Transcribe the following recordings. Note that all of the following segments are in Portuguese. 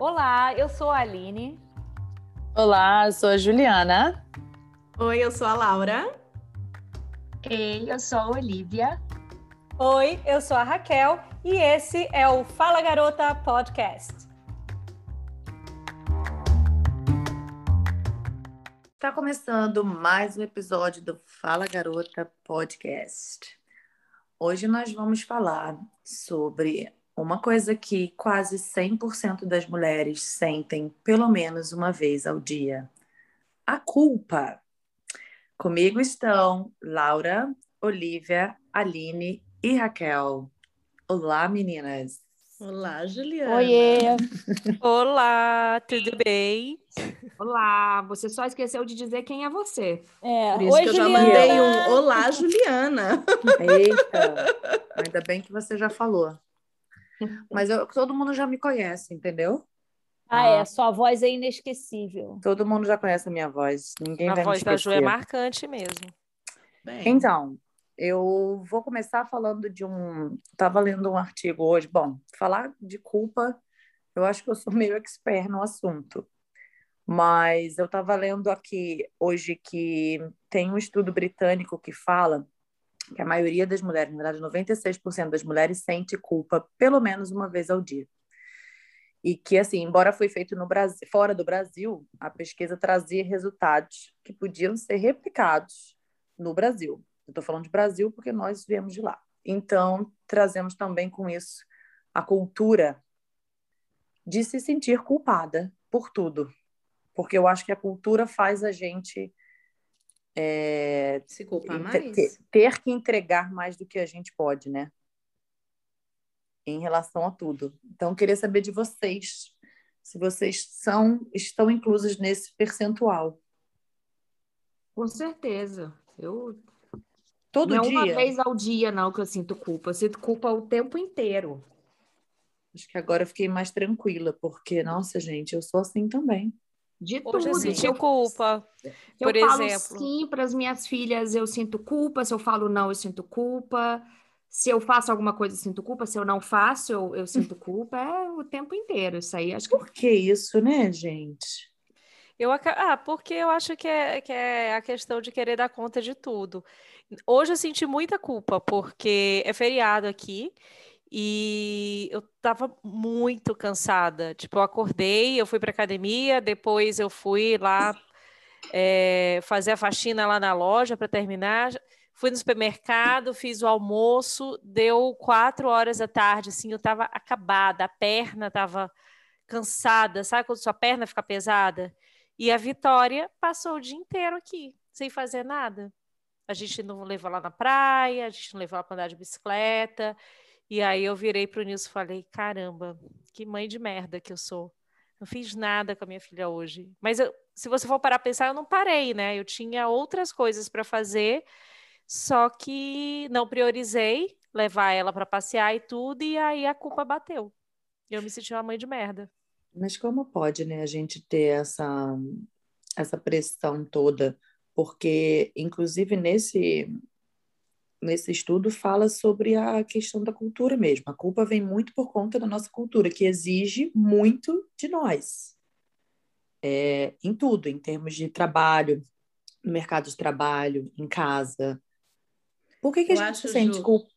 Olá, eu sou a Aline. Olá, eu sou a Juliana. Oi, eu sou a Laura. Ei, eu sou a Olivia. Oi, eu sou a Raquel e esse é o Fala Garota Podcast. Está começando mais um episódio do Fala Garota Podcast. Hoje nós vamos falar sobre uma coisa que quase 100% das mulheres sentem pelo menos uma vez ao dia: a culpa. Comigo estão Laura, Olivia, Aline e Raquel. Olá, meninas. Olá, Juliana. Oiê. Olá, tudo bem? Olá, você só esqueceu de dizer quem é você. É. Por isso Oi, que eu Juliana. já mandei um Olá, Juliana. Eita, ainda bem que você já falou. Mas eu, todo mundo já me conhece, entendeu? Ah, é. Sua voz é inesquecível. Todo mundo já conhece a minha voz. Ninguém a vai voz da Ju é marcante mesmo. Bem. Então, eu vou começar falando de um. Estava lendo um artigo hoje. Bom, falar de culpa, eu acho que eu sou meio expert no assunto. Mas eu estava lendo aqui hoje que tem um estudo britânico que fala que a maioria das mulheres, na verdade 96% das mulheres sente culpa pelo menos uma vez ao dia. E que assim, embora foi feito no Brasil, fora do Brasil, a pesquisa trazia resultados que podiam ser replicados no Brasil. Eu estou falando de Brasil porque nós viemos de lá. Então, trazemos também com isso a cultura de se sentir culpada por tudo. Porque eu acho que a cultura faz a gente é, Se culpar mais? Ter, ter, que entregar mais do que a gente pode, né? Em relação a tudo. Então, queria saber de vocês, se vocês são, estão inclusos nesse percentual. Com certeza. Eu. Todo não dia? uma vez ao dia, não, que eu sinto culpa. Eu sinto culpa o tempo inteiro. Acho que agora eu fiquei mais tranquila, porque, nossa, gente, eu sou assim também. De Hoje tudo. eu sinto culpa, por eu exemplo. falo sim para as minhas filhas, eu sinto culpa. Se eu falo não, eu sinto culpa. Se eu faço alguma coisa, eu sinto culpa. Se eu não faço, eu, eu sinto culpa. É o tempo inteiro isso aí. Acho que... Por que isso, né, gente? Eu, ah, porque eu acho que é, que é a questão de querer dar conta de tudo. Hoje eu senti muita culpa, porque é feriado aqui e eu tava muito cansada. Tipo, eu acordei, eu fui para academia, depois eu fui lá é, fazer a faxina lá na loja para terminar. Fui no supermercado, fiz o almoço, deu quatro horas da tarde, assim, eu tava acabada, a perna tava cansada, sabe quando sua perna fica pesada? E a Vitória passou o dia inteiro aqui, sem fazer nada. A gente não levou lá na praia, a gente não levou ela para andar de bicicleta. E aí eu virei para o Nilson e falei: caramba, que mãe de merda que eu sou. Não fiz nada com a minha filha hoje. Mas eu, se você for parar a pensar, eu não parei, né? Eu tinha outras coisas para fazer, só que não priorizei levar ela para passear e tudo, e aí a culpa bateu. Eu me senti uma mãe de merda. Mas como pode, né, a gente ter essa, essa pressão toda? Porque, inclusive, nesse, nesse estudo fala sobre a questão da cultura mesmo. A culpa vem muito por conta da nossa cultura, que exige muito de nós. É, em tudo, em termos de trabalho, no mercado de trabalho, em casa. Por que, que a gente acho, sente Ju, culpa?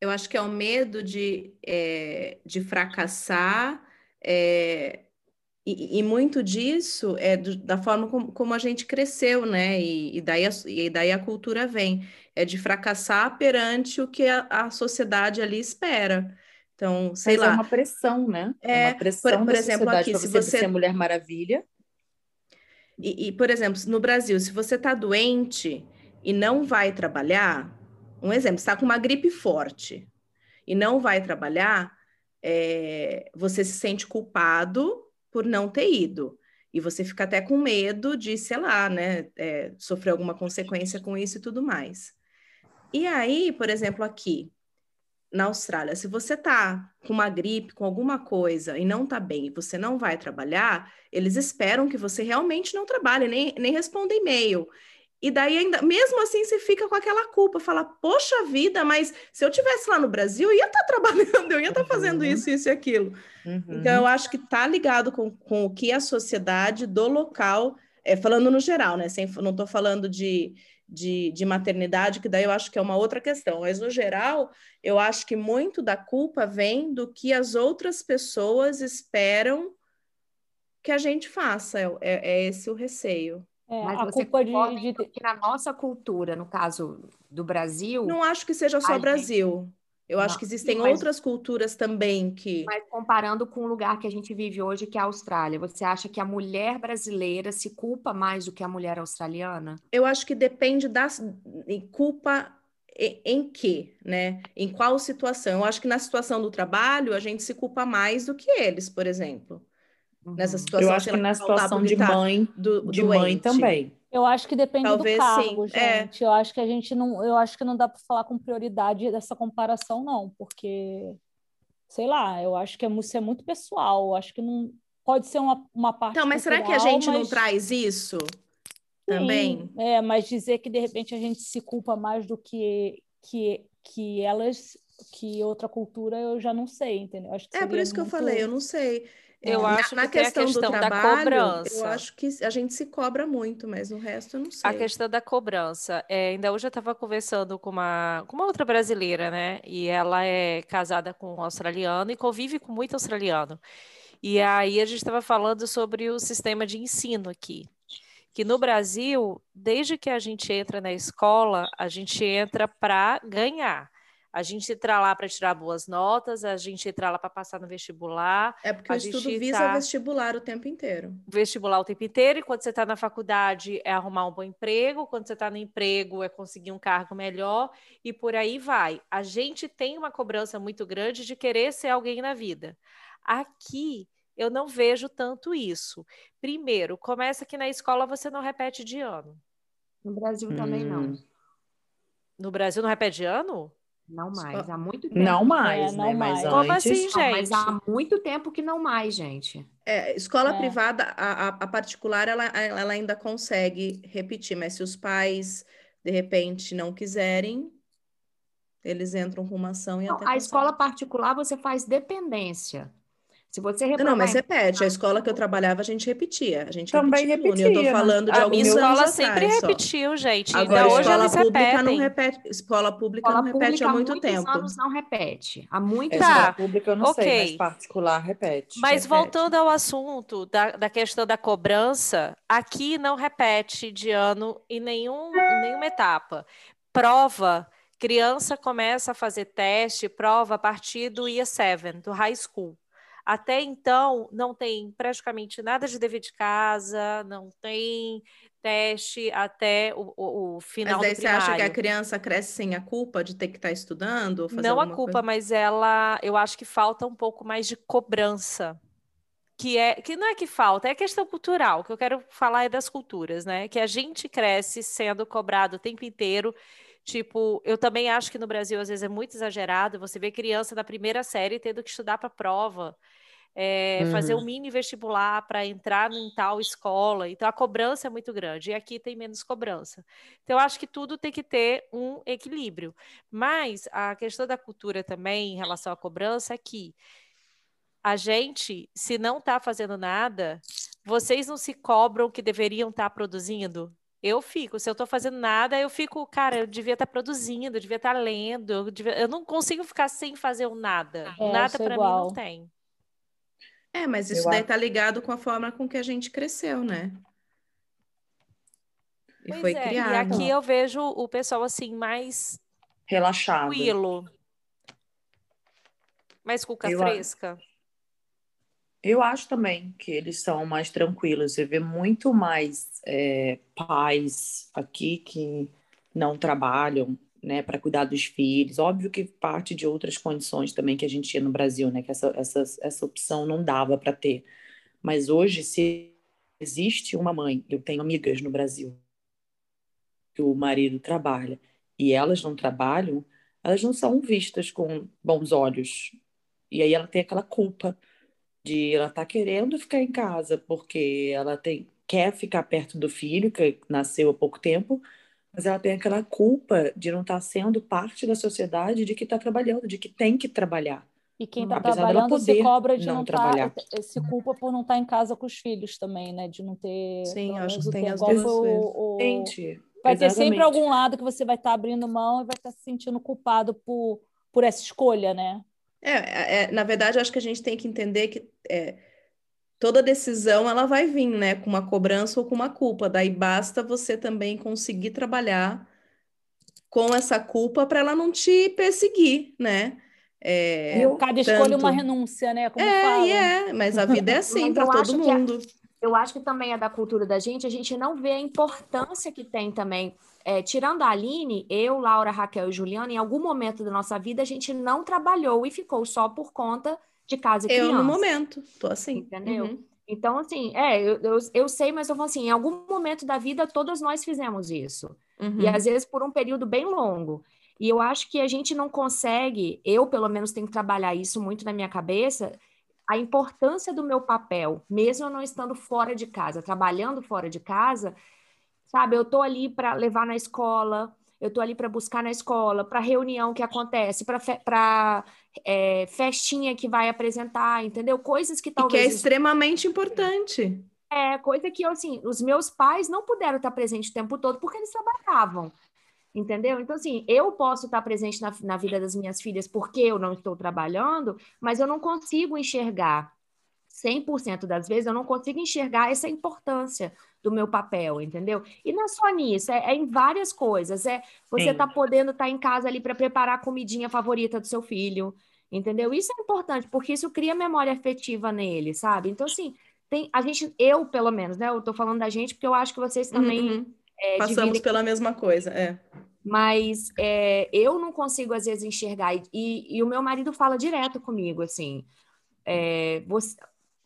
Eu acho que é o medo de, é, de fracassar, é, e, e, muito disso é do, da forma como, como, a gente cresceu, né? E, e, daí a, e daí a cultura vem, é de fracassar perante o que a, a sociedade ali espera. Então, sei Mas lá. É uma pressão, né? É, uma pressão por, por exemplo, aqui, se você ser Mulher Maravilha. E, e, por exemplo, no Brasil, se você está doente e não vai trabalhar, um exemplo, está com uma gripe forte e não vai trabalhar, é, você se sente culpado por não ter ido. E você fica até com medo de, sei lá, né, é, sofrer alguma consequência com isso e tudo mais. E aí, por exemplo, aqui na Austrália, se você tá com uma gripe, com alguma coisa e não tá bem e você não vai trabalhar, eles esperam que você realmente não trabalhe, nem, nem responda e-mail. E daí ainda, mesmo assim, você fica com aquela culpa, fala, poxa vida, mas se eu tivesse lá no Brasil, eu ia estar tá trabalhando, eu ia estar tá fazendo uhum. isso, isso e aquilo. Uhum. Então, eu acho que está ligado com, com o que a sociedade do local, é, falando no geral, né? Sem, não estou falando de, de, de maternidade, que daí eu acho que é uma outra questão, mas no geral, eu acho que muito da culpa vem do que as outras pessoas esperam que a gente faça, é, é, é esse o receio. É, Mas a você culpa de, de... que na nossa cultura, no caso do Brasil. Não acho que seja só Brasil. Gente... Eu não, acho que existem mas... outras culturas também que. Mas comparando com o lugar que a gente vive hoje, que é a Austrália, você acha que a mulher brasileira se culpa mais do que a mulher australiana? Eu acho que depende da culpa em, em que, né? Em qual situação? Eu acho que na situação do trabalho a gente se culpa mais do que eles, por exemplo. Nessa situação, eu acho que na situação de mãe, do, de doente. mãe também. Eu acho que depende Talvez, do cargo, sim. É. gente. É. Eu acho que a gente não, eu acho que não dá para falar com prioridade dessa comparação, não, porque sei lá, eu acho que isso é muito pessoal. Eu acho que não pode ser uma, uma parte. Então, mas será que a gente mas... não traz isso também? Sim, é, mas dizer que de repente a gente se culpa mais do que que que elas que outra cultura eu já não sei, entendeu? É por isso muito... que eu falei, eu não sei. Eu é, acho na, que na questão, questão, do trabalho, da cobrança. Eu acho que a gente se cobra muito, mas no resto eu não sei. A questão da cobrança. É, ainda hoje eu estava conversando com uma, com uma outra brasileira, né? E ela é casada com um australiano e convive com muito australiano. E aí a gente estava falando sobre o sistema de ensino aqui. Que no Brasil, desde que a gente entra na escola, a gente entra para ganhar. A gente entra lá para tirar boas notas, a gente entra lá para passar no vestibular. É porque o estudo visa tá... vestibular o tempo inteiro. Vestibular o tempo inteiro, e quando você está na faculdade é arrumar um bom emprego, quando você está no emprego é conseguir um cargo melhor, e por aí vai. A gente tem uma cobrança muito grande de querer ser alguém na vida. Aqui, eu não vejo tanto isso. Primeiro, começa que na escola você não repete de ano. No Brasil também hum. não. No Brasil não repete de ano? Não mais, há muito tempo. Não mais, é, né? Não mais. Como antes... assim, gente? mas há muito tempo que não mais, gente. É, escola é. privada, a, a, particular, ela, ela ainda consegue repetir, mas se os pais, de repente, não quiserem, eles entram com uma ação e não, até... A escola particular, você faz dependência. Se você reprovar... Não, mas repete. A escola que eu trabalhava, a gente repetia. A gente Também repetia. Eu tô né? falando de a alguns minha escola sempre repetiu, gente. Agora, Ainda escola hoje pública repetem. não repete. Escola pública escola não repete há muito tempo. anos não repete. Há muito tá. Escola pública eu não okay. sei, mas particular repete. Mas repete. voltando ao assunto da, da questão da cobrança, aqui não repete de ano em nenhum, nenhuma etapa. Prova criança começa a fazer teste, prova a partir do Year 7, do high school. Até então, não tem praticamente nada de dever de casa, não tem teste até o, o, o final mas daí você acha que a criança cresce sem a culpa de ter que estar tá estudando? não a culpa, coisa? mas ela, eu acho que falta um pouco mais de cobrança. Que, é, que não é que falta, é questão cultural. O que eu quero falar é das culturas, né? Que a gente cresce sendo cobrado o tempo inteiro Tipo, eu também acho que no Brasil às vezes é muito exagerado. Você vê criança da primeira série tendo que estudar para prova, é, uhum. fazer um uhum. mini vestibular para entrar em tal escola. Então a cobrança é muito grande e aqui tem menos cobrança. Então eu acho que tudo tem que ter um equilíbrio. Mas a questão da cultura também em relação à cobrança é que a gente, se não está fazendo nada, vocês não se cobram que deveriam estar tá produzindo? Eu fico, se eu estou fazendo nada, eu fico, cara, eu devia estar tá produzindo, eu devia estar tá lendo, eu, devia... eu, não consigo ficar sem fazer o nada. É, nada para mim não tem. É, mas isso eu daí está ligado com a forma com que a gente cresceu, né? E pois foi é, criado. E aqui eu vejo o pessoal assim mais relaxado, tranquilo, mais cuca eu fresca. Eu acho também que eles são mais tranquilos. Você vê muito mais é, pais aqui que não trabalham, né, para cuidar dos filhos. Óbvio que parte de outras condições também que a gente tinha no Brasil, né, que essa, essa, essa opção não dava para ter. Mas hoje, se existe uma mãe, eu tenho amigas no Brasil que o marido trabalha e elas não trabalham, elas não são vistas com bons olhos. E aí ela tem aquela culpa de ela tá querendo ficar em casa porque ela tem quer ficar perto do filho que nasceu há pouco tempo, Mas ela tem aquela culpa de não estar tá sendo parte da sociedade, de que está trabalhando, de que tem que trabalhar. E quem está trabalhando se cobra de não, não trabalhar. Tá, se culpa por não estar tá em casa com os filhos também, né? De não ter. Sim, acho que tem as duas o, o... Gente, vai ter sempre algum lado que você vai estar tá abrindo mão e vai estar tá se sentindo culpado por, por essa escolha, né? É, é, é, na verdade, acho que a gente tem que entender que é, toda decisão ela vai vir, né, com uma cobrança ou com uma culpa. Daí basta você também conseguir trabalhar com essa culpa para ela não te perseguir, né? É, Cada tanto... escolha uma renúncia, né? Como é, é, mas a vida é assim para todo mundo. eu acho que também é da cultura da gente, a gente não vê a importância que tem também é, tirando a Aline, eu, Laura, Raquel e Juliana, em algum momento da nossa vida, a gente não trabalhou e ficou só por conta de casa e criança. Eu, no momento, tô assim. Entendeu? Uhum. Então, assim, é, eu, eu, eu, sei, mas eu falo assim, em algum momento da vida, todos nós fizemos isso. Uhum. E às vezes por um período bem longo. E eu acho que a gente não consegue, eu pelo menos tenho que trabalhar isso muito na minha cabeça, a importância do meu papel, mesmo eu não estando fora de casa, trabalhando fora de casa, sabe? Eu tô ali para levar na escola, eu tô ali para buscar na escola, para reunião que acontece, para fe é, festinha que vai apresentar, entendeu? Coisas que talvez. E que é extremamente importante. É, coisa que, assim, os meus pais não puderam estar presentes o tempo todo porque eles trabalhavam, entendeu? Então, assim, eu posso estar presente na, na vida das minhas filhas porque eu não estou trabalhando, mas eu não consigo enxergar 100% das vezes eu não consigo enxergar essa importância do meu papel, entendeu? E não é só nisso, é, é em várias coisas. É você Sim. tá podendo estar tá em casa ali para preparar a comidinha favorita do seu filho, entendeu? Isso é importante, porque isso cria memória afetiva nele, sabe? Então, assim, tem, a gente, eu, pelo menos, né? Eu tô falando da gente porque eu acho que vocês também. Uhum. É, Passamos pela mesma coisa, é. Mas é, eu não consigo, às vezes, enxergar. E, e, o meu marido fala direto comigo, assim. É, você,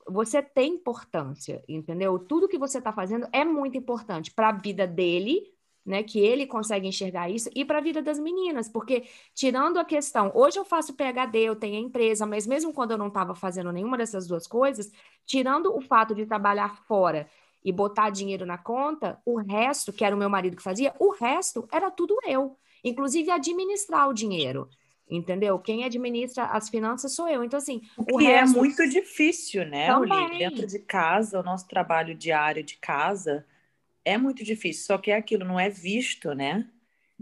você tem importância, entendeu? Tudo que você está fazendo é muito importante para a vida dele, né? Que ele consegue enxergar isso, e para a vida das meninas, porque tirando a questão, hoje eu faço PHD, eu tenho a empresa, mas mesmo quando eu não estava fazendo nenhuma dessas duas coisas, tirando o fato de trabalhar fora e botar dinheiro na conta, o resto, que era o meu marido que fazia, o resto era tudo eu, inclusive administrar o dinheiro entendeu? Quem administra as finanças sou eu. Então, assim. O, o que é resto... é muito difícil, né. Dentro de casa, o nosso trabalho diário de casa é muito difícil, só que é aquilo, não é visto, né?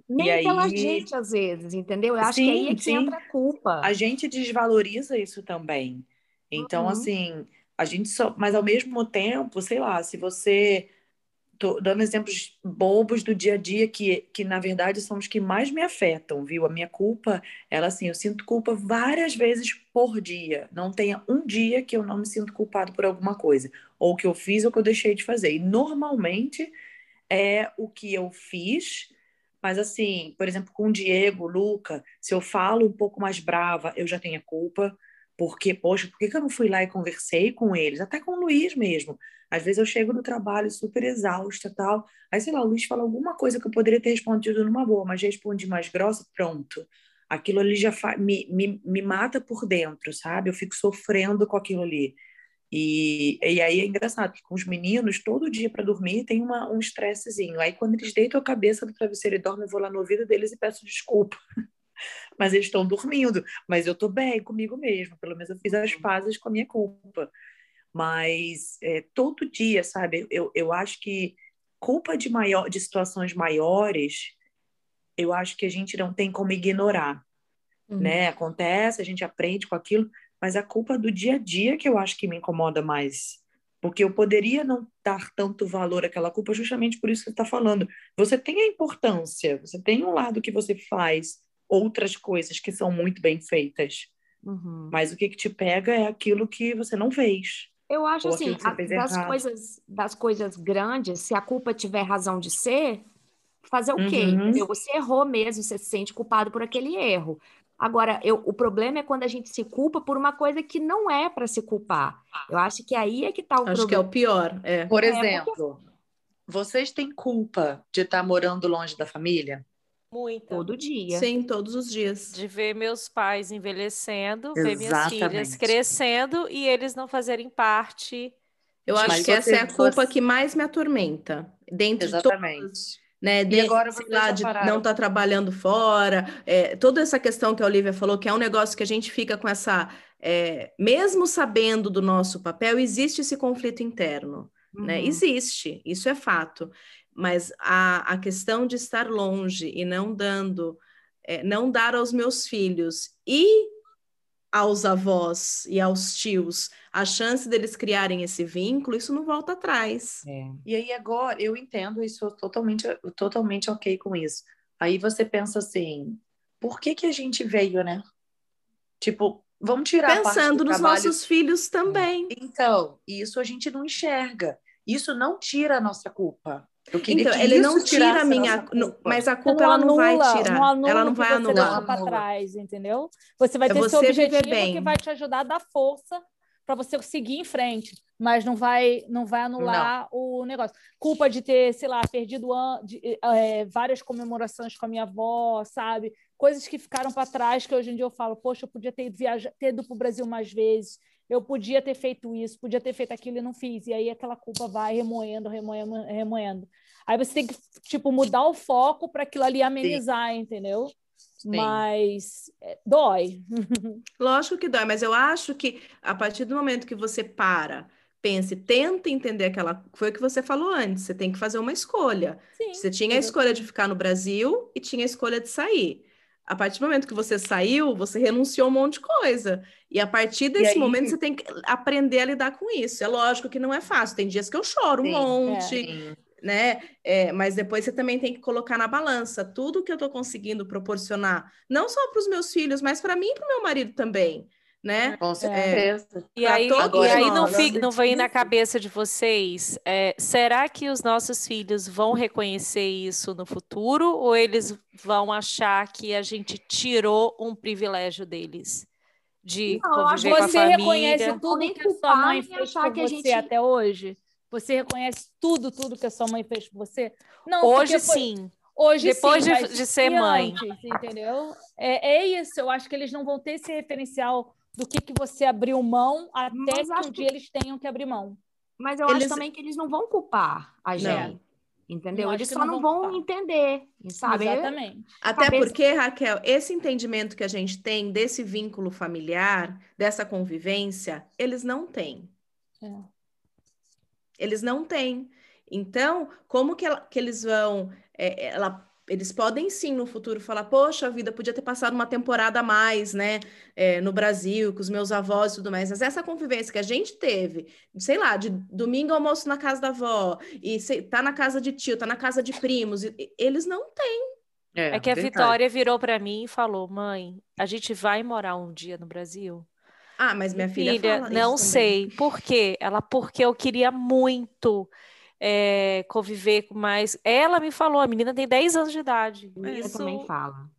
Nem e pela aí... gente, às vezes, entendeu? Eu acho sim, que aí é que sim. entra a culpa. A gente desvaloriza isso também. Então, uhum. assim, a gente só. Mas ao mesmo tempo, sei lá, se você tô dando exemplos bobos do dia a dia que, que na verdade são os que mais me afetam, viu? A minha culpa, ela assim, eu sinto culpa várias vezes por dia. Não tenha um dia que eu não me sinto culpado por alguma coisa, ou que eu fiz ou que eu deixei de fazer. E normalmente é o que eu fiz, mas assim, por exemplo, com o Diego, Luca, se eu falo um pouco mais brava, eu já tenho a culpa. Porque, poxa, por que eu não fui lá e conversei com eles? Até com o Luiz mesmo. Às vezes eu chego no trabalho super exausta tal. Aí, sei lá, o Luiz fala alguma coisa que eu poderia ter respondido numa boa, mas respondi mais grossa, pronto. Aquilo ali já me, me, me mata por dentro, sabe? Eu fico sofrendo com aquilo ali. E, e aí é engraçado, que com os meninos, todo dia para dormir tem uma, um estressezinho. Aí quando eles deitam a cabeça no travesseiro e dormem, eu vou lá no ouvido deles e peço desculpa. mas eles estão dormindo. Mas eu estou bem comigo mesmo. Pelo menos eu fiz as pazes com a minha culpa. Mas é, todo dia, sabe? Eu, eu acho que culpa de, maior, de situações maiores, eu acho que a gente não tem como ignorar. Uhum. Né? Acontece, a gente aprende com aquilo, mas a culpa do dia a dia que eu acho que me incomoda mais. Porque eu poderia não dar tanto valor àquela culpa justamente por isso que você está falando. Você tem a importância, você tem um lado que você faz outras coisas que são muito bem feitas. Uhum. Mas o que, que te pega é aquilo que você não fez. Eu acho assim, a, das coisas, das coisas grandes, se a culpa tiver razão de ser, fazer o quê? Uhum. Você errou mesmo, você se sente culpado por aquele erro. Agora, eu, o problema é quando a gente se culpa por uma coisa que não é para se culpar. Eu acho que aí é que está o acho problema. Acho que é o pior. É. Por exemplo, é porque... vocês têm culpa de estar morando longe da família? Muita. Todo dia. Sim, todos os dias. De ver meus pais envelhecendo, Exatamente. ver minhas filhas crescendo e eles não fazerem parte. Eu acho que essa é a culpa que mais me atormenta. Dentro Exatamente. de todas, né? De, agora sei lá, de não estar tá trabalhando fora, é, toda essa questão que a Olivia falou, que é um negócio que a gente fica com essa. É, mesmo sabendo do nosso papel, existe esse conflito interno. Né? Uhum. Né? Existe, isso é fato. Mas a, a questão de estar longe e não dando, é, não dar aos meus filhos e aos avós e aos tios a chance deles criarem esse vínculo, isso não volta atrás. É. E aí agora eu entendo isso totalmente, totalmente ok com isso. Aí você pensa assim, por que que a gente veio, né? Tipo, vamos tirar pensando nos trabalho. nossos filhos também. Então, isso a gente não enxerga. Isso não tira a nossa culpa. Então, ele não tira a minha, mas a culpa ela não vai tirar. Não ela não vai anular. para trás, entendeu? Você vai é ter é seu objetivo que vai te ajudar a dar força para você seguir em frente, mas não vai não vai anular não. o negócio. Culpa de ter, sei lá, perdido de, é, várias comemorações com a minha avó, sabe? Coisas que ficaram para trás que hoje em dia eu falo, poxa, eu podia ter viajado, ter ido para o Brasil mais vezes eu podia ter feito isso, podia ter feito aquilo e não fiz. E aí aquela culpa vai remoendo, remoendo, remoendo. Aí você tem que, tipo, mudar o foco para aquilo ali amenizar, Sim. entendeu? Sim. Mas é, dói. Lógico que dói, mas eu acho que a partir do momento que você para, pense, tenta entender aquela. Foi o que você falou antes, você tem que fazer uma escolha. Sim. Você tinha a escolha de ficar no Brasil e tinha a escolha de sair. A partir do momento que você saiu, você renunciou a um monte de coisa. E a partir desse aí... momento, você tem que aprender a lidar com isso. É lógico que não é fácil. Tem dias que eu choro um monte, é. Né? É, mas depois você também tem que colocar na balança tudo que eu estou conseguindo proporcionar, não só para os meus filhos, mas para mim e para o meu marido também né? Com é. certeza. É, e aí, e aí não, fica, não vem na cabeça de vocês, é, será que os nossos filhos vão reconhecer isso no futuro ou eles vão achar que a gente tirou um privilégio deles? De não, conviver com a você reconhece tudo que a sua mãe fez por você gente... até hoje? Você reconhece tudo, tudo que a sua mãe fez por você? Não, hoje foi... sim. Hoje Depois sim, de, de ser mãe. Antes, entendeu? É, é isso, eu acho que eles não vão ter esse referencial do que, que você abriu mão até Mas que um dia eles tenham que abrir mão. Mas eu eles... acho também que eles não vão culpar a gente. Não. Entendeu? Eles só não vão, vão entender, sabe? Exatamente. Até Cabeça... porque, Raquel, esse entendimento que a gente tem desse vínculo familiar, dessa convivência, eles não têm. É. Eles não têm. Então, como que, ela, que eles vão. É, ela eles podem sim no futuro falar, poxa vida, podia ter passado uma temporada a mais, né, é, no Brasil, com os meus avós e tudo mais. Mas essa convivência que a gente teve, sei lá, de domingo almoço na casa da avó, e sei, tá na casa de tio, tá na casa de primos, e, eles não têm. É, é que a verdade. Vitória virou para mim e falou, mãe, a gente vai morar um dia no Brasil? Ah, mas minha filha, filha não sei. Por quê? Ela, porque eu queria muito é, conviver com mais. Ela me falou, a menina tem 10 anos de idade. Isso... Eu também falo.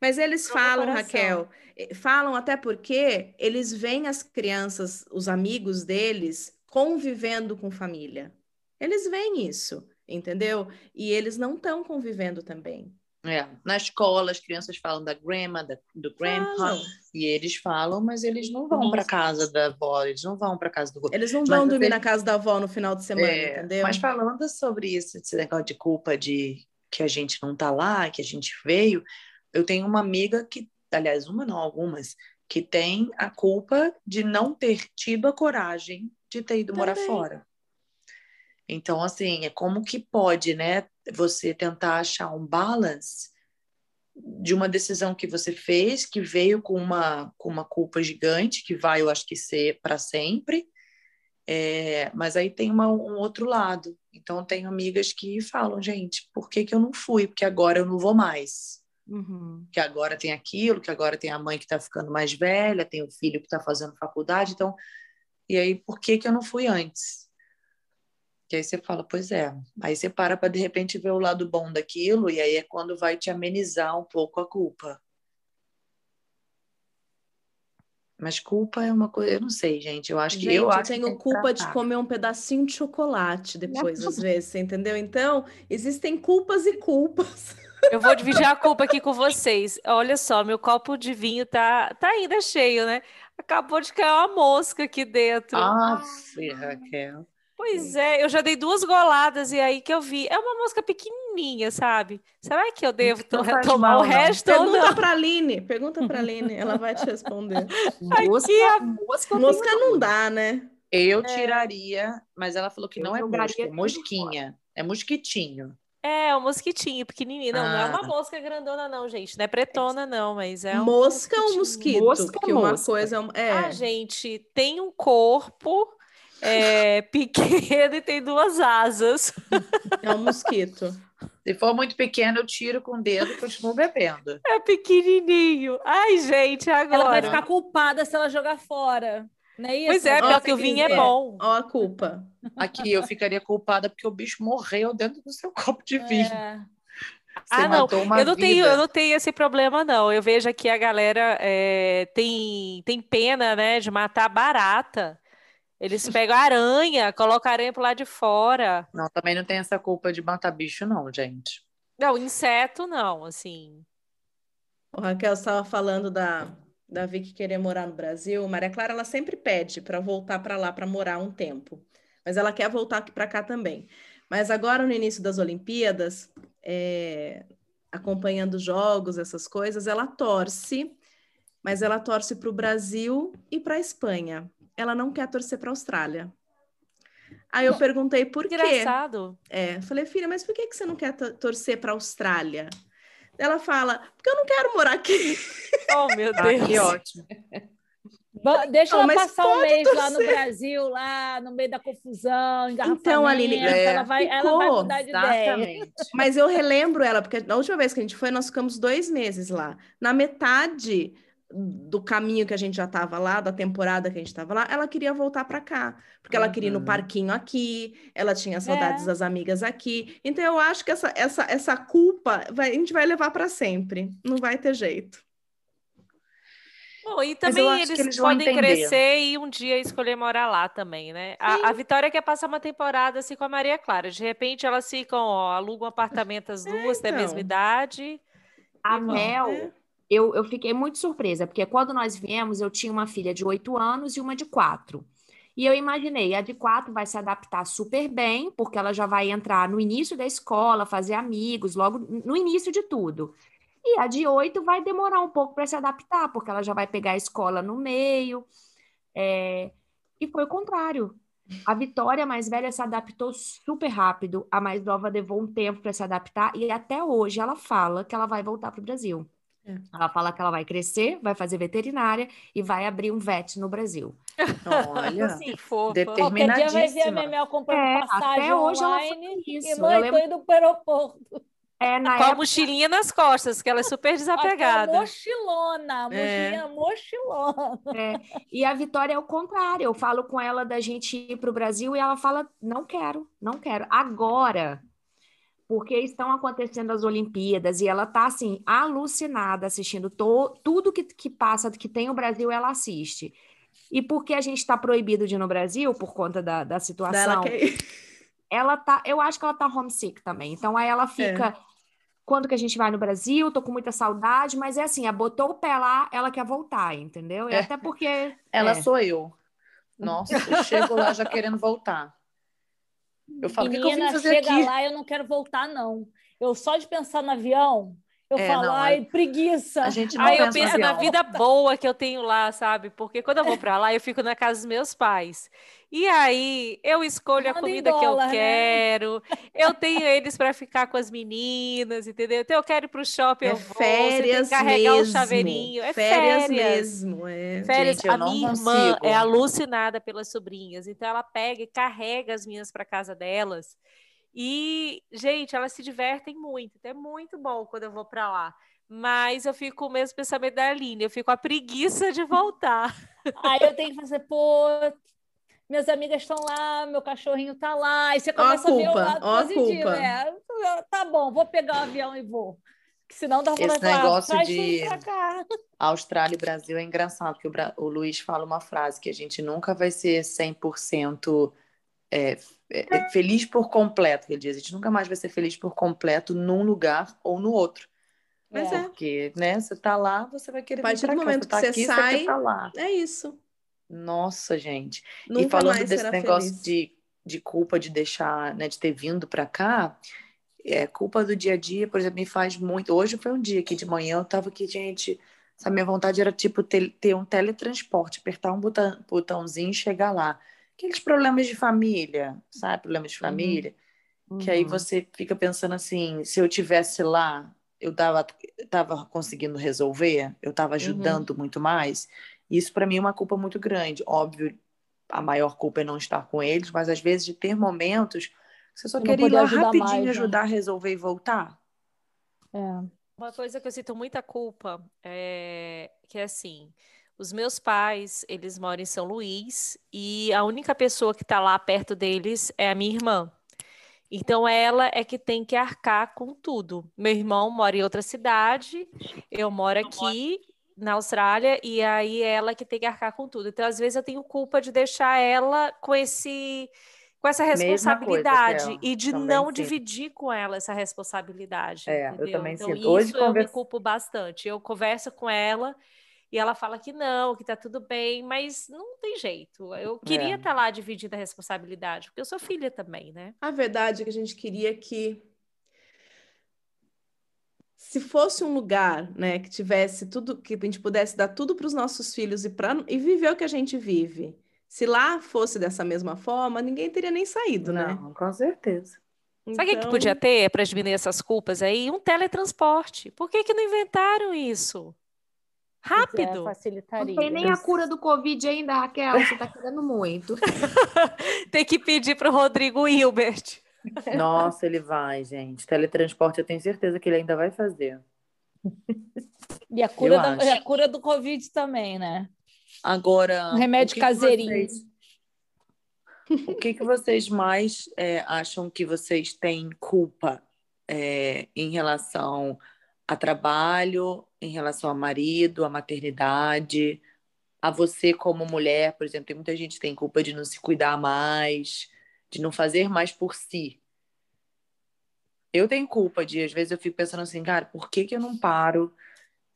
Mas eles falam, Raquel, eh, falam até porque eles veem as crianças, os amigos deles, convivendo com família. Eles veem isso, entendeu? E eles não estão convivendo também. É, na escola as crianças falam da grandma, da, do grandpa, e eles falam, mas eles não vão para casa da avó, eles não vão para casa do Eles não vão dormir na casa da avó no final de semana, é, entendeu? Mas falando sobre isso, esse negócio de culpa de que a gente não tá lá, que a gente veio, eu tenho uma amiga que, aliás, uma não, algumas, que tem a culpa de não ter tido a coragem de ter ido Também. morar fora. Então, assim, é como que pode, né, você tentar achar um balance de uma decisão que você fez, que veio com uma, com uma culpa gigante, que vai, eu acho que ser para sempre, é, mas aí tem uma, um outro lado. Então, tenho amigas que falam, gente, por que, que eu não fui? Porque agora eu não vou mais. Uhum. Que agora tem aquilo, que agora tem a mãe que está ficando mais velha, tem o filho que está fazendo faculdade, então, e aí por que, que eu não fui antes? Que aí você fala, pois é. Aí você para para de repente ver o lado bom daquilo, e aí é quando vai te amenizar um pouco a culpa. Mas culpa é uma coisa, eu não sei, gente. Eu acho que gente, eu, eu tenho culpa de comer um pedacinho de chocolate depois, às vezes, entendeu? Então, existem culpas e culpas. Eu vou dividir a culpa aqui com vocês. Olha só, meu copo de vinho tá, tá ainda cheio, né? Acabou de cair uma mosca aqui dentro. Ah, Raquel. Pois é, eu já dei duas goladas e aí que eu vi. É uma mosca pequenininha, sabe? Será que eu devo to tomar mal, o resto Pergunta ou não? pra Aline, pergunta pra Aline, ela vai te responder. mosca, a... mosca, mosca não dá, né? Eu é. tiraria, mas ela falou que eu não é mosca, é mosquinha, é mosquitinho. É, um mosquitinho pequenininho. Não, ah. não é uma ah. mosca grandona, não, gente. Não é pretona, não, mas é um. Mosca ou mosquito? Mosca, porque mosca. uma coisa é. Ah, gente, tem um corpo é pequeno e tem duas asas. É um mosquito. Se for muito pequeno, eu tiro com o dedo e continuo bebendo. É pequenininho. Ai, gente, agora. Ela vai ficar culpada se ela jogar fora. Não é isso? Pois é, porque o vinho é bom. Ó a culpa. Aqui eu ficaria culpada porque o bicho morreu dentro do seu copo de vinho. É. ah, não, eu não, tenho, eu não tenho esse problema, não. Eu vejo aqui a galera é, tem, tem pena, né, de matar barata. Eles pegam aranha, colocam aranha pro lado de fora. Não, também não tem essa culpa de matar bicho, não, gente. Não, inseto não, assim. O Raquel estava falando da, da Vicky querer morar no Brasil. Maria Clara, ela sempre pede para voltar para lá para morar um tempo. Mas ela quer voltar aqui para cá também. Mas agora, no início das Olimpíadas, é, acompanhando jogos, essas coisas, ela torce, mas ela torce para o Brasil e para a Espanha ela não quer torcer para a Austrália. Aí eu perguntei por quê. Engraçado. É, falei, filha, mas por que, que você não quer torcer para a Austrália? Ela fala, porque eu não quero morar aqui. Oh, meu Deus. Ah, que ótimo. Deixa ela passar um mês torcer. lá no Brasil, lá no meio da confusão, Então, Aline, é, ela, vai, ela vai mudar de exatamente. ideia. Mas eu relembro ela, porque na última vez que a gente foi, nós ficamos dois meses lá. Na metade do caminho que a gente já estava lá, da temporada que a gente estava lá, ela queria voltar para cá, porque ela queria ir no uhum. parquinho aqui, ela tinha saudades é. das amigas aqui. Então eu acho que essa essa, essa culpa vai, a gente vai levar para sempre, não vai ter jeito. Bom, e também eles, eles podem crescer e um dia escolher morar lá também, né? A, a, Vitória quer passar uma temporada assim com a Maria Clara. De repente elas ficam, ó, alugam um apartamento as duas, é, então. da mesma idade. A Mel, é eu, eu fiquei muito surpresa, porque quando nós viemos, eu tinha uma filha de oito anos e uma de quatro. E eu imaginei, a de quatro vai se adaptar super bem, porque ela já vai entrar no início da escola, fazer amigos, logo no início de tudo. E a de oito vai demorar um pouco para se adaptar, porque ela já vai pegar a escola no meio. É... E foi o contrário. A Vitória, mais velha, se adaptou super rápido, a mais nova levou um tempo para se adaptar, e até hoje ela fala que ela vai voltar para o Brasil. É. Ela fala que ela vai crescer, vai fazer veterinária e vai abrir um vet no Brasil. Olha, assim, fofa. determinadíssima. Qualquer dia vai ver a Memel comprando é, passagem até hoje online ela isso. e mãe, lembro... tô indo pro aeroporto. É, na Com época... a mochilinha nas costas, que ela é super desapegada. A mochilona, a é. mochilinha é. mochilona. É. E a Vitória é o contrário. Eu falo com ela da gente ir para o Brasil e ela fala: não quero, não quero. Agora, porque estão acontecendo as Olimpíadas e ela está assim alucinada assistindo. To, tudo que, que passa que tem o Brasil ela assiste. E porque a gente está proibido de ir no Brasil por conta da, da situação? que... ela tá eu acho que ela tá homesick também. Então aí ela fica é. quando que a gente vai no Brasil? Tô com muita saudade. Mas é assim a botou o pé lá ela quer voltar entendeu? E é. até porque ela é. sou eu. Nossa eu chego lá já querendo voltar eu falo, Menina, que, que eu vim fazer chega aqui? lá, eu não quero voltar, não. Eu só de pensar no avião, eu é, falo, não, ai, preguiça. A gente não ai, eu penso na vida boa que eu tenho lá, sabe? Porque quando eu vou para lá, eu fico na casa dos meus pais. E aí eu escolho Manda a comida dólar, que eu né? quero. Eu tenho eles para ficar com as meninas, entendeu? Então eu quero ir para o shopping, é eu vou. Férias carregar mesmo. o chaveirinho. É férias, férias. mesmo. É. Férias. Gente, a minha irmã é alucinada pelas sobrinhas, então ela pega e carrega as minhas para casa delas. E, gente, elas se divertem muito. Então é muito bom quando eu vou para lá. Mas eu fico com o mesmo pensamento da Aline, eu fico com a preguiça de voltar. Aí eu tenho que fazer, pô, minhas amigas estão lá, meu cachorrinho está lá, e você começa a, culpa, a ver o lado positivo. É, tá bom, vou pegar o avião e vou. Senão dá Esse negócio de Austrália e Brasil é engraçado, porque o, Bra... o Luiz fala uma frase que a gente nunca vai ser 100% é, é, é, feliz por completo, ele diz. A gente nunca mais vai ser feliz por completo num lugar ou no outro. Mas é. Porque, né, você tá lá, você vai querer A partir do momento tá que você, sai, você tá lá. é isso. Nossa, gente. Nunca e falando desse negócio feliz. de de culpa de deixar, né, de ter vindo para cá, é culpa do dia a dia, por exemplo, me faz muito. Hoje foi um dia que de manhã eu tava aqui, gente, a minha vontade era tipo ter, ter um teletransporte, apertar um botão, botãozinho e chegar lá. Aqueles problemas de família, sabe? Problemas de uhum. família. Uhum. Que aí você fica pensando assim, se eu tivesse lá, eu tava, tava conseguindo resolver, eu tava uhum. ajudando uhum. muito mais. Isso para mim é uma culpa muito grande. Óbvio, a maior culpa é não estar com eles, mas às vezes de ter momentos você só quer ir lá rapidinho mais, né? ajudar a resolver e voltar. É. Uma coisa que eu sinto muita culpa é que é assim, os meus pais, eles moram em São Luís e a única pessoa que está lá perto deles é a minha irmã. Então ela é que tem que arcar com tudo. Meu irmão mora em outra cidade, eu moro aqui na Austrália e aí ela que tem que arcar com tudo. Então às vezes eu tenho culpa de deixar ela com esse com essa responsabilidade coisa, e de não sinto. dividir com ela essa responsabilidade. É, entendeu? eu também então, sinto. Isso Hoje eu conversa... me culpo bastante. Eu converso com ela e ela fala que não, que tá tudo bem, mas não tem jeito. Eu queria estar é. tá lá dividindo a responsabilidade, porque eu sou filha também, né? A verdade é que a gente queria que se fosse um lugar, né, que tivesse tudo, que a gente pudesse dar tudo para os nossos filhos e para e viver o que a gente vive se lá fosse dessa mesma forma, ninguém teria nem saído, né? Não, com certeza. Então... Sabe o que então podia ter para diminuir essas culpas aí? Um teletransporte. Por que, que não inventaram isso? Rápido. Facilitaria. Não tem nem a cura do Covid ainda, Raquel. Você está querendo muito. tem que pedir para o Rodrigo Hilbert. Nossa, ele vai, gente. Teletransporte, eu tenho certeza que ele ainda vai fazer. E a cura, da, a cura do Covid também, né? Agora. Um remédio que caseirinho. Que vocês, o que, que vocês mais é, acham que vocês têm culpa é, em relação a trabalho, em relação a marido, a maternidade, a você como mulher, por exemplo, tem muita gente que tem culpa de não se cuidar mais, de não fazer mais por si. Eu tenho culpa de, às vezes eu fico pensando assim, cara, por que, que eu não paro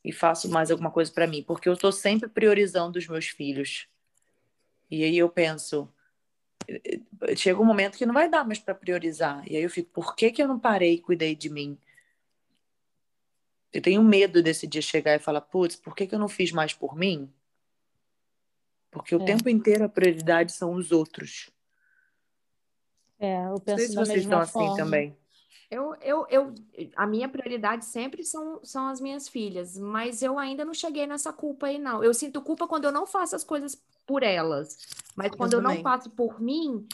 e faço mais alguma coisa para mim, porque eu estou sempre priorizando os meus filhos. E aí eu penso, chega um momento que não vai dar mais para priorizar. E aí eu fico, por que, que eu não parei e cuidei de mim? Eu tenho medo desse dia chegar e falar, putz, por que, que eu não fiz mais por mim? Porque o é. tempo inteiro a prioridade são os outros. É, eu penso não sei se vocês estão assim forma. assim também. Eu, eu, eu, a minha prioridade sempre são, são as minhas filhas, mas eu ainda não cheguei nessa culpa aí, não. Eu sinto culpa quando eu não faço as coisas por elas, mas quando eu, eu não faço por mim,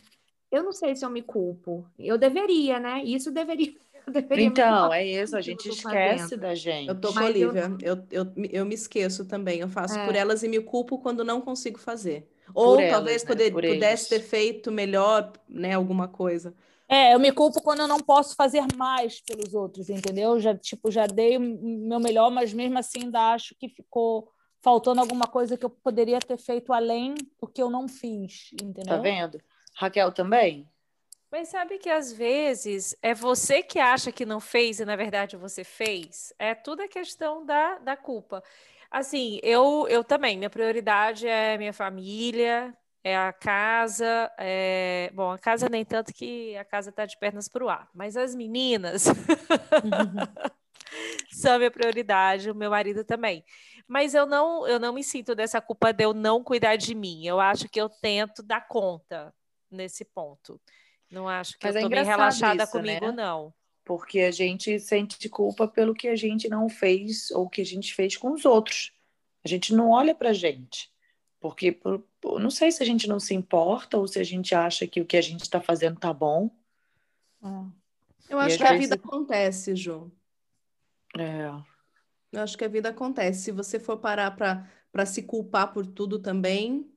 eu não sei se eu me culpo. Eu deveria, né? Isso deveria. Deveria então, é isso, a gente esquece da gente. Eu tô com a Olivia, eu... Eu, eu, eu me esqueço também. Eu faço é. por elas e me culpo quando não consigo fazer. Ou por talvez elas, né? poder, pudesse ter feito melhor, né? Alguma coisa. É, eu me culpo quando eu não posso fazer mais pelos outros, entendeu? Já, tipo, já dei o meu melhor, mas mesmo assim ainda acho que ficou faltando alguma coisa que eu poderia ter feito além do que eu não fiz, entendeu? Tá vendo? Raquel também? Mas sabe que às vezes é você que acha que não fez e na verdade você fez? É tudo a questão da, da culpa. Assim, eu, eu também, minha prioridade é minha família, é a casa. É... Bom, a casa nem tanto que a casa está de pernas para o ar, mas as meninas são minha prioridade, o meu marido também. Mas eu não, eu não me sinto dessa culpa de eu não cuidar de mim. Eu acho que eu tento dar conta nesse ponto. Não acho que mas eu é bem relaxada isso, comigo, né? não. Porque a gente sente culpa pelo que a gente não fez ou que a gente fez com os outros. A gente não olha para gente. Porque por, por, não sei se a gente não se importa ou se a gente acha que o que a gente está fazendo tá bom. Eu acho que a vida acontece, Ju. É. Eu acho que a vida acontece. Se você for parar para se culpar por tudo também.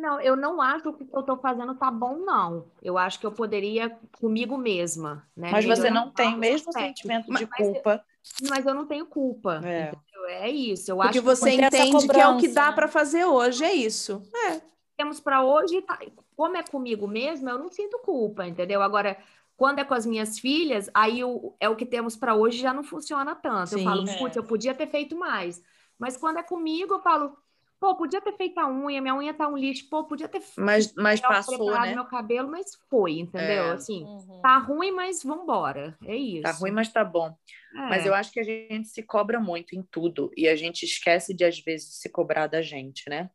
Não, eu não acho que o que eu estou fazendo tá bom, não. Eu acho que eu poderia comigo mesma. Né? Mas você não tem o mesmo sentimento de mas, culpa. Mas eu não tenho culpa. É. É isso. Eu Porque acho você que entende que é o que dá né? para fazer hoje, é isso. É. Temos para hoje, tá. como é comigo mesmo, eu não sinto culpa, entendeu? Agora, quando é com as minhas filhas, aí o, é o que temos para hoje já não funciona tanto. Sim, eu falo, é. putz, eu podia ter feito mais. Mas quando é comigo, eu falo, Pô, podia ter feito a unha, minha unha tá um lixo. Pô, podia ter mas, mas passou, né? meu cabelo, mas foi, entendeu? É. Assim, uhum. tá ruim, mas vambora. É isso. Tá ruim, mas tá bom. É. Mas eu acho que a gente se cobra muito em tudo e a gente esquece de, às vezes, se cobrar da gente, né?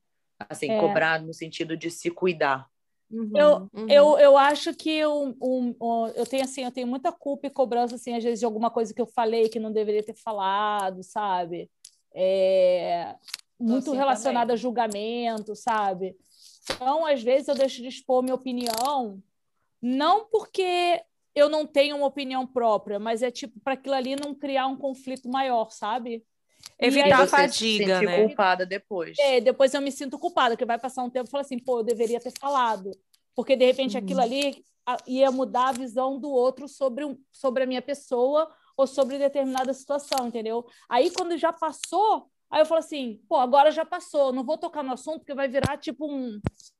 Assim, é. cobrar no sentido de se cuidar. Uhum, eu, uhum. Eu, eu acho que eu, um, um, eu tenho assim, eu tenho muita culpa e cobrança assim, às vezes de alguma coisa que eu falei que não deveria ter falado, sabe? É, muito assim relacionada a julgamento, sabe? Então, às vezes, eu deixo de expor minha opinião, não porque eu não tenho uma opinião própria, mas é tipo para aquilo ali não criar um conflito maior, sabe? Evitar a fadiga, se né? culpada depois. É, depois eu me sinto culpada, que vai passar um tempo e falo assim, pô, eu deveria ter falado. Porque, de repente, uhum. aquilo ali ia mudar a visão do outro sobre, um, sobre a minha pessoa ou sobre determinada situação, entendeu? Aí, quando já passou, Aí eu falo assim, pô, agora já passou, não vou tocar no assunto porque vai virar tipo um,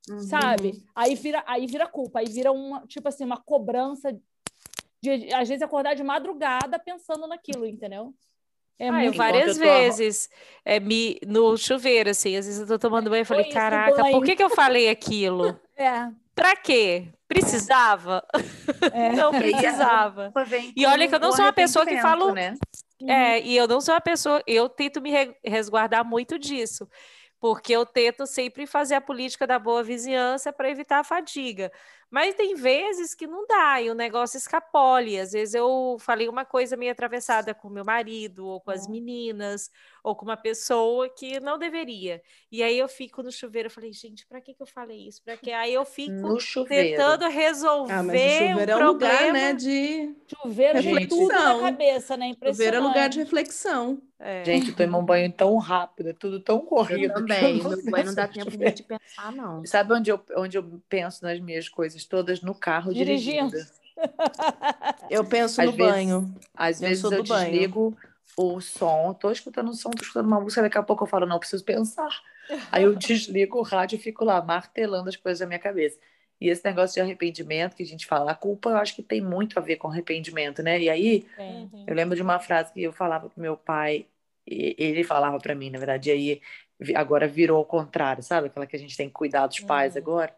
uhum. sabe? Aí vira, aí vira culpa, aí vira uma, tipo assim, uma cobrança de, às vezes acordar de madrugada pensando naquilo, entendeu? É ah, eu várias vezes é, me, no chuveiro, assim, às vezes eu tô tomando banho e falei, caraca, por que, que eu falei aquilo? é. Pra quê? Precisava? É. Não precisava. E olha que eu não sou uma pessoa que falo. Né? É, e eu não sou uma pessoa, eu tento me resguardar muito disso, porque eu tento sempre fazer a política da boa vizinhança para evitar a fadiga. Mas tem vezes que não dá e o negócio escapole. Às vezes eu falei uma coisa meio atravessada com meu marido, ou com as meninas, ou com uma pessoa que não deveria. E aí eu fico no chuveiro, eu falei, gente, para que, que eu falei isso? Para que? Aí eu fico tentando resolver ah, mas o chuveiro é um lugar, né, de chuveiro reflexão. tudo na cabeça, né? Chuveiro é lugar de reflexão. É. Gente, eu tomo um banho tão rápido, é tudo tão corrido. Eu também, meu banho não dá tempo de pensar, não. Sabe onde eu, onde eu penso nas minhas coisas todas? No carro dirigindo. dirigindo. Eu penso às no vezes, banho. Às eu vezes eu desligo banho. o som, tô escutando um som, tô escutando uma música, daqui a pouco eu falo, não, preciso pensar. Aí eu desligo o rádio e fico lá martelando as coisas na minha cabeça. E esse negócio de arrependimento que a gente fala, a culpa eu acho que tem muito a ver com arrependimento, né? E aí, uhum. eu lembro de uma frase que eu falava pro meu pai, ele falava para mim, na verdade, e aí agora virou ao contrário, sabe? Aquela que a gente tem que cuidar dos pais uhum. agora.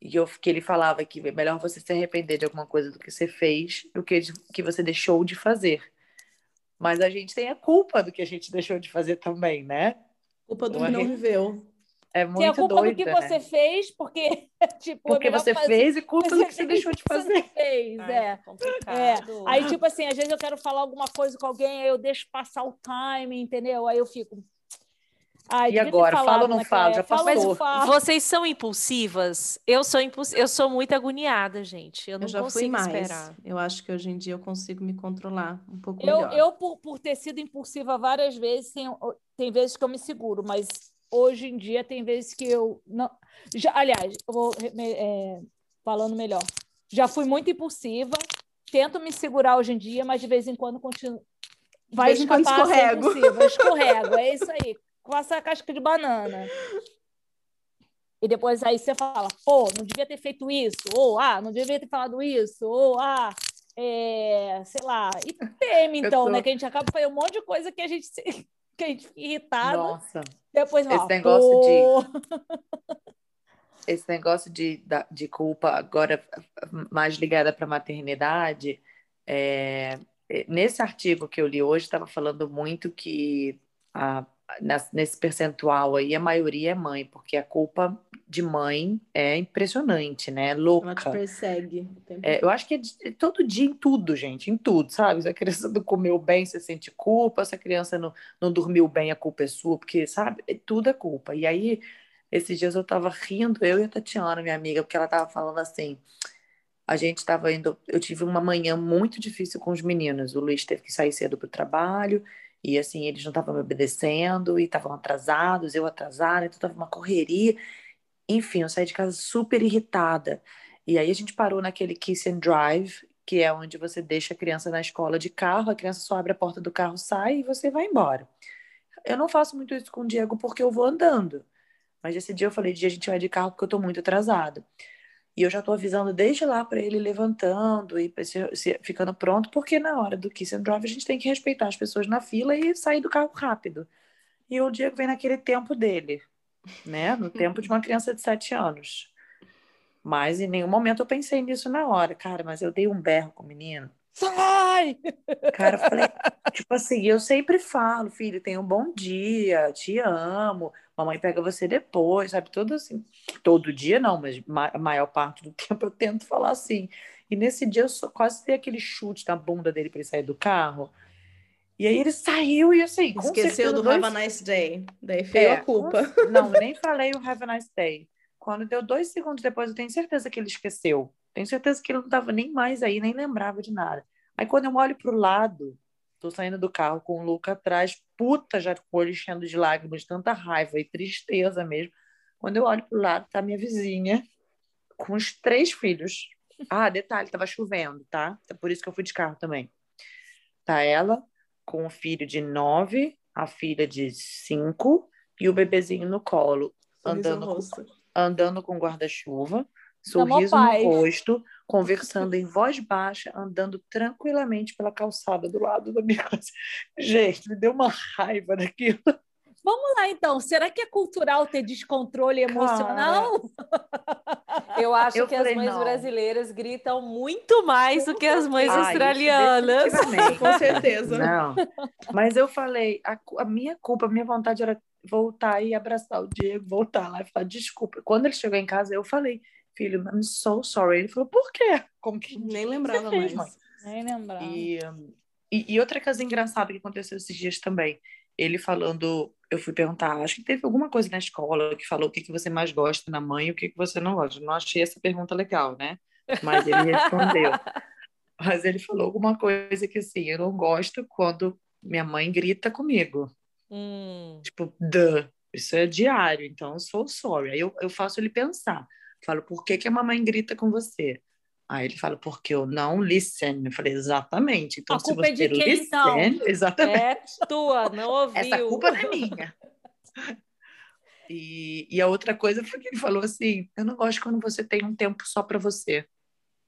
E eu, que ele falava que é melhor você se arrepender de alguma coisa do que você fez do que de, que você deixou de fazer. Mas a gente tem a culpa do que a gente deixou de fazer também, né? Culpa do que não viveu. É muito tem a culpa doida, do que né? você fez, porque, tipo, porque é você fazer, fez e culpa do que você deixou de fazer. Fez, Ai, é. é. Aí, tipo assim, às vezes eu quero falar alguma coisa com alguém, aí eu deixo passar o time, entendeu? Aí eu fico. Ai, e agora? Fala ou não fala? Já passou. Vocês são impulsivas? Eu sou impuls... eu sou muito agoniada, gente. Eu não eu já consigo fui mais. esperar. Eu acho que hoje em dia eu consigo me controlar um pouco eu, melhor. Eu, por, por ter sido impulsiva várias vezes, tem, tem vezes que eu me seguro, mas hoje em dia tem vezes que eu não. Já, aliás, eu vou é, falando melhor. Já fui muito impulsiva, tento me segurar hoje em dia, mas de vez em quando continuo. Vai escapar escorrego. escorrego, é isso aí. Com essa casca de banana. E depois aí você fala, pô, não devia ter feito isso, ou ah, não devia ter falado isso, ou ah, é, sei lá, e teme, então, tô... né? Que a gente acaba fazendo um monte de coisa que a gente que a gente fica irritada. Nossa. Depois esse negócio de esse negócio de, de culpa agora mais ligada para maternidade, é, nesse artigo que eu li hoje estava falando muito que a nesse percentual aí, a maioria é mãe, porque a culpa de mãe é impressionante, né? Louca. Ela te persegue. É, eu acho que é, de, é, todo dia em tudo, gente, em tudo, sabe? Se a criança não comeu bem, você sente culpa, se a criança não, não dormiu bem, a culpa é sua, porque, sabe? É, tudo é culpa. E aí, esses dias eu tava rindo, eu e a Tatiana, minha amiga, porque ela tava falando assim. A gente estava indo. Eu tive uma manhã muito difícil com os meninos. O Luiz teve que sair cedo para o trabalho e assim, eles não estavam me obedecendo e estavam atrasados, eu atrasada, então estava uma correria. Enfim, eu saí de casa super irritada. E aí a gente parou naquele Kiss and Drive, que é onde você deixa a criança na escola de carro, a criança só abre a porta do carro, sai e você vai embora. Eu não faço muito isso com o Diego porque eu vou andando. Mas esse dia eu falei, dia a gente vai de carro porque eu estou muito atrasada. E eu já estou avisando desde lá para ele levantando e se, se, ficando pronto, porque na hora do Kiss and Drive a gente tem que respeitar as pessoas na fila e sair do carro rápido. E o Diego vem naquele tempo dele. né? No tempo de uma criança de sete anos. Mas em nenhum momento eu pensei nisso na hora, cara. Mas eu dei um berro com o menino. Sai! Cara, eu falei, tipo assim, eu sempre falo, filho, tenha um bom dia, te amo, mamãe pega você depois, sabe? Todo assim, todo dia não, mas a maior parte do tempo eu tento falar assim. E nesse dia eu quase dei aquele chute na bunda dele para ele sair do carro. E aí ele saiu e assim. Esqueceu do dois... Have a Nice Day. Daí feio é, a culpa. Não, nem falei o Have a Nice Day. Quando deu dois segundos depois, eu tenho certeza que ele esqueceu. Tenho certeza que ele não estava nem mais aí, nem lembrava de nada. Aí quando eu olho para o lado, tô saindo do carro com o Luca atrás, puta, já com o olho enchendo de lágrimas, tanta raiva e tristeza mesmo. Quando eu olho para o lado, tá minha vizinha com os três filhos. Ah, detalhe, tava chovendo, tá? É por isso que eu fui de carro também. Tá ela, com o filho de nove, a filha de cinco e o bebezinho no colo, andando com, andando com guarda-chuva, sorriso no rosto, conversando em voz baixa, andando tranquilamente pela calçada do lado da minha casa. Gente, me deu uma raiva daquilo. Vamos lá, então. Será que é cultural ter descontrole emocional? Cara, eu acho eu que falei, as mães não. brasileiras gritam muito mais do que as mães ah, australianas. Com certeza. Não. Mas eu falei, a, a, minha culpa, a minha vontade era voltar e abraçar o Diego, voltar lá e falar desculpa. Quando ele chegou em casa, eu falei, filho, I'm so sorry. Ele falou, por quê? Como que nem lembrava mais. Mãe? Nem lembrava. E, e, e outra coisa engraçada que aconteceu esses dias também ele falando, eu fui perguntar, acho que teve alguma coisa na escola que falou o que, que você mais gosta na mãe e o que, que você não gosta. Não achei essa pergunta legal, né? Mas ele respondeu. Mas ele falou alguma coisa que assim, eu não gosto quando minha mãe grita comigo. Hum. Tipo, duh, isso é diário, então sou sorry. Aí eu, eu faço ele pensar. Falo, por que, que a mamãe grita com você? Aí ele fala, porque eu não listen. Eu falei, exatamente. Então, a culpa é de quem, listen, então? Exatamente. É tua, não ouviu. Essa culpa não é minha. E, e a outra coisa foi que ele falou assim, eu não gosto quando você tem um tempo só para você.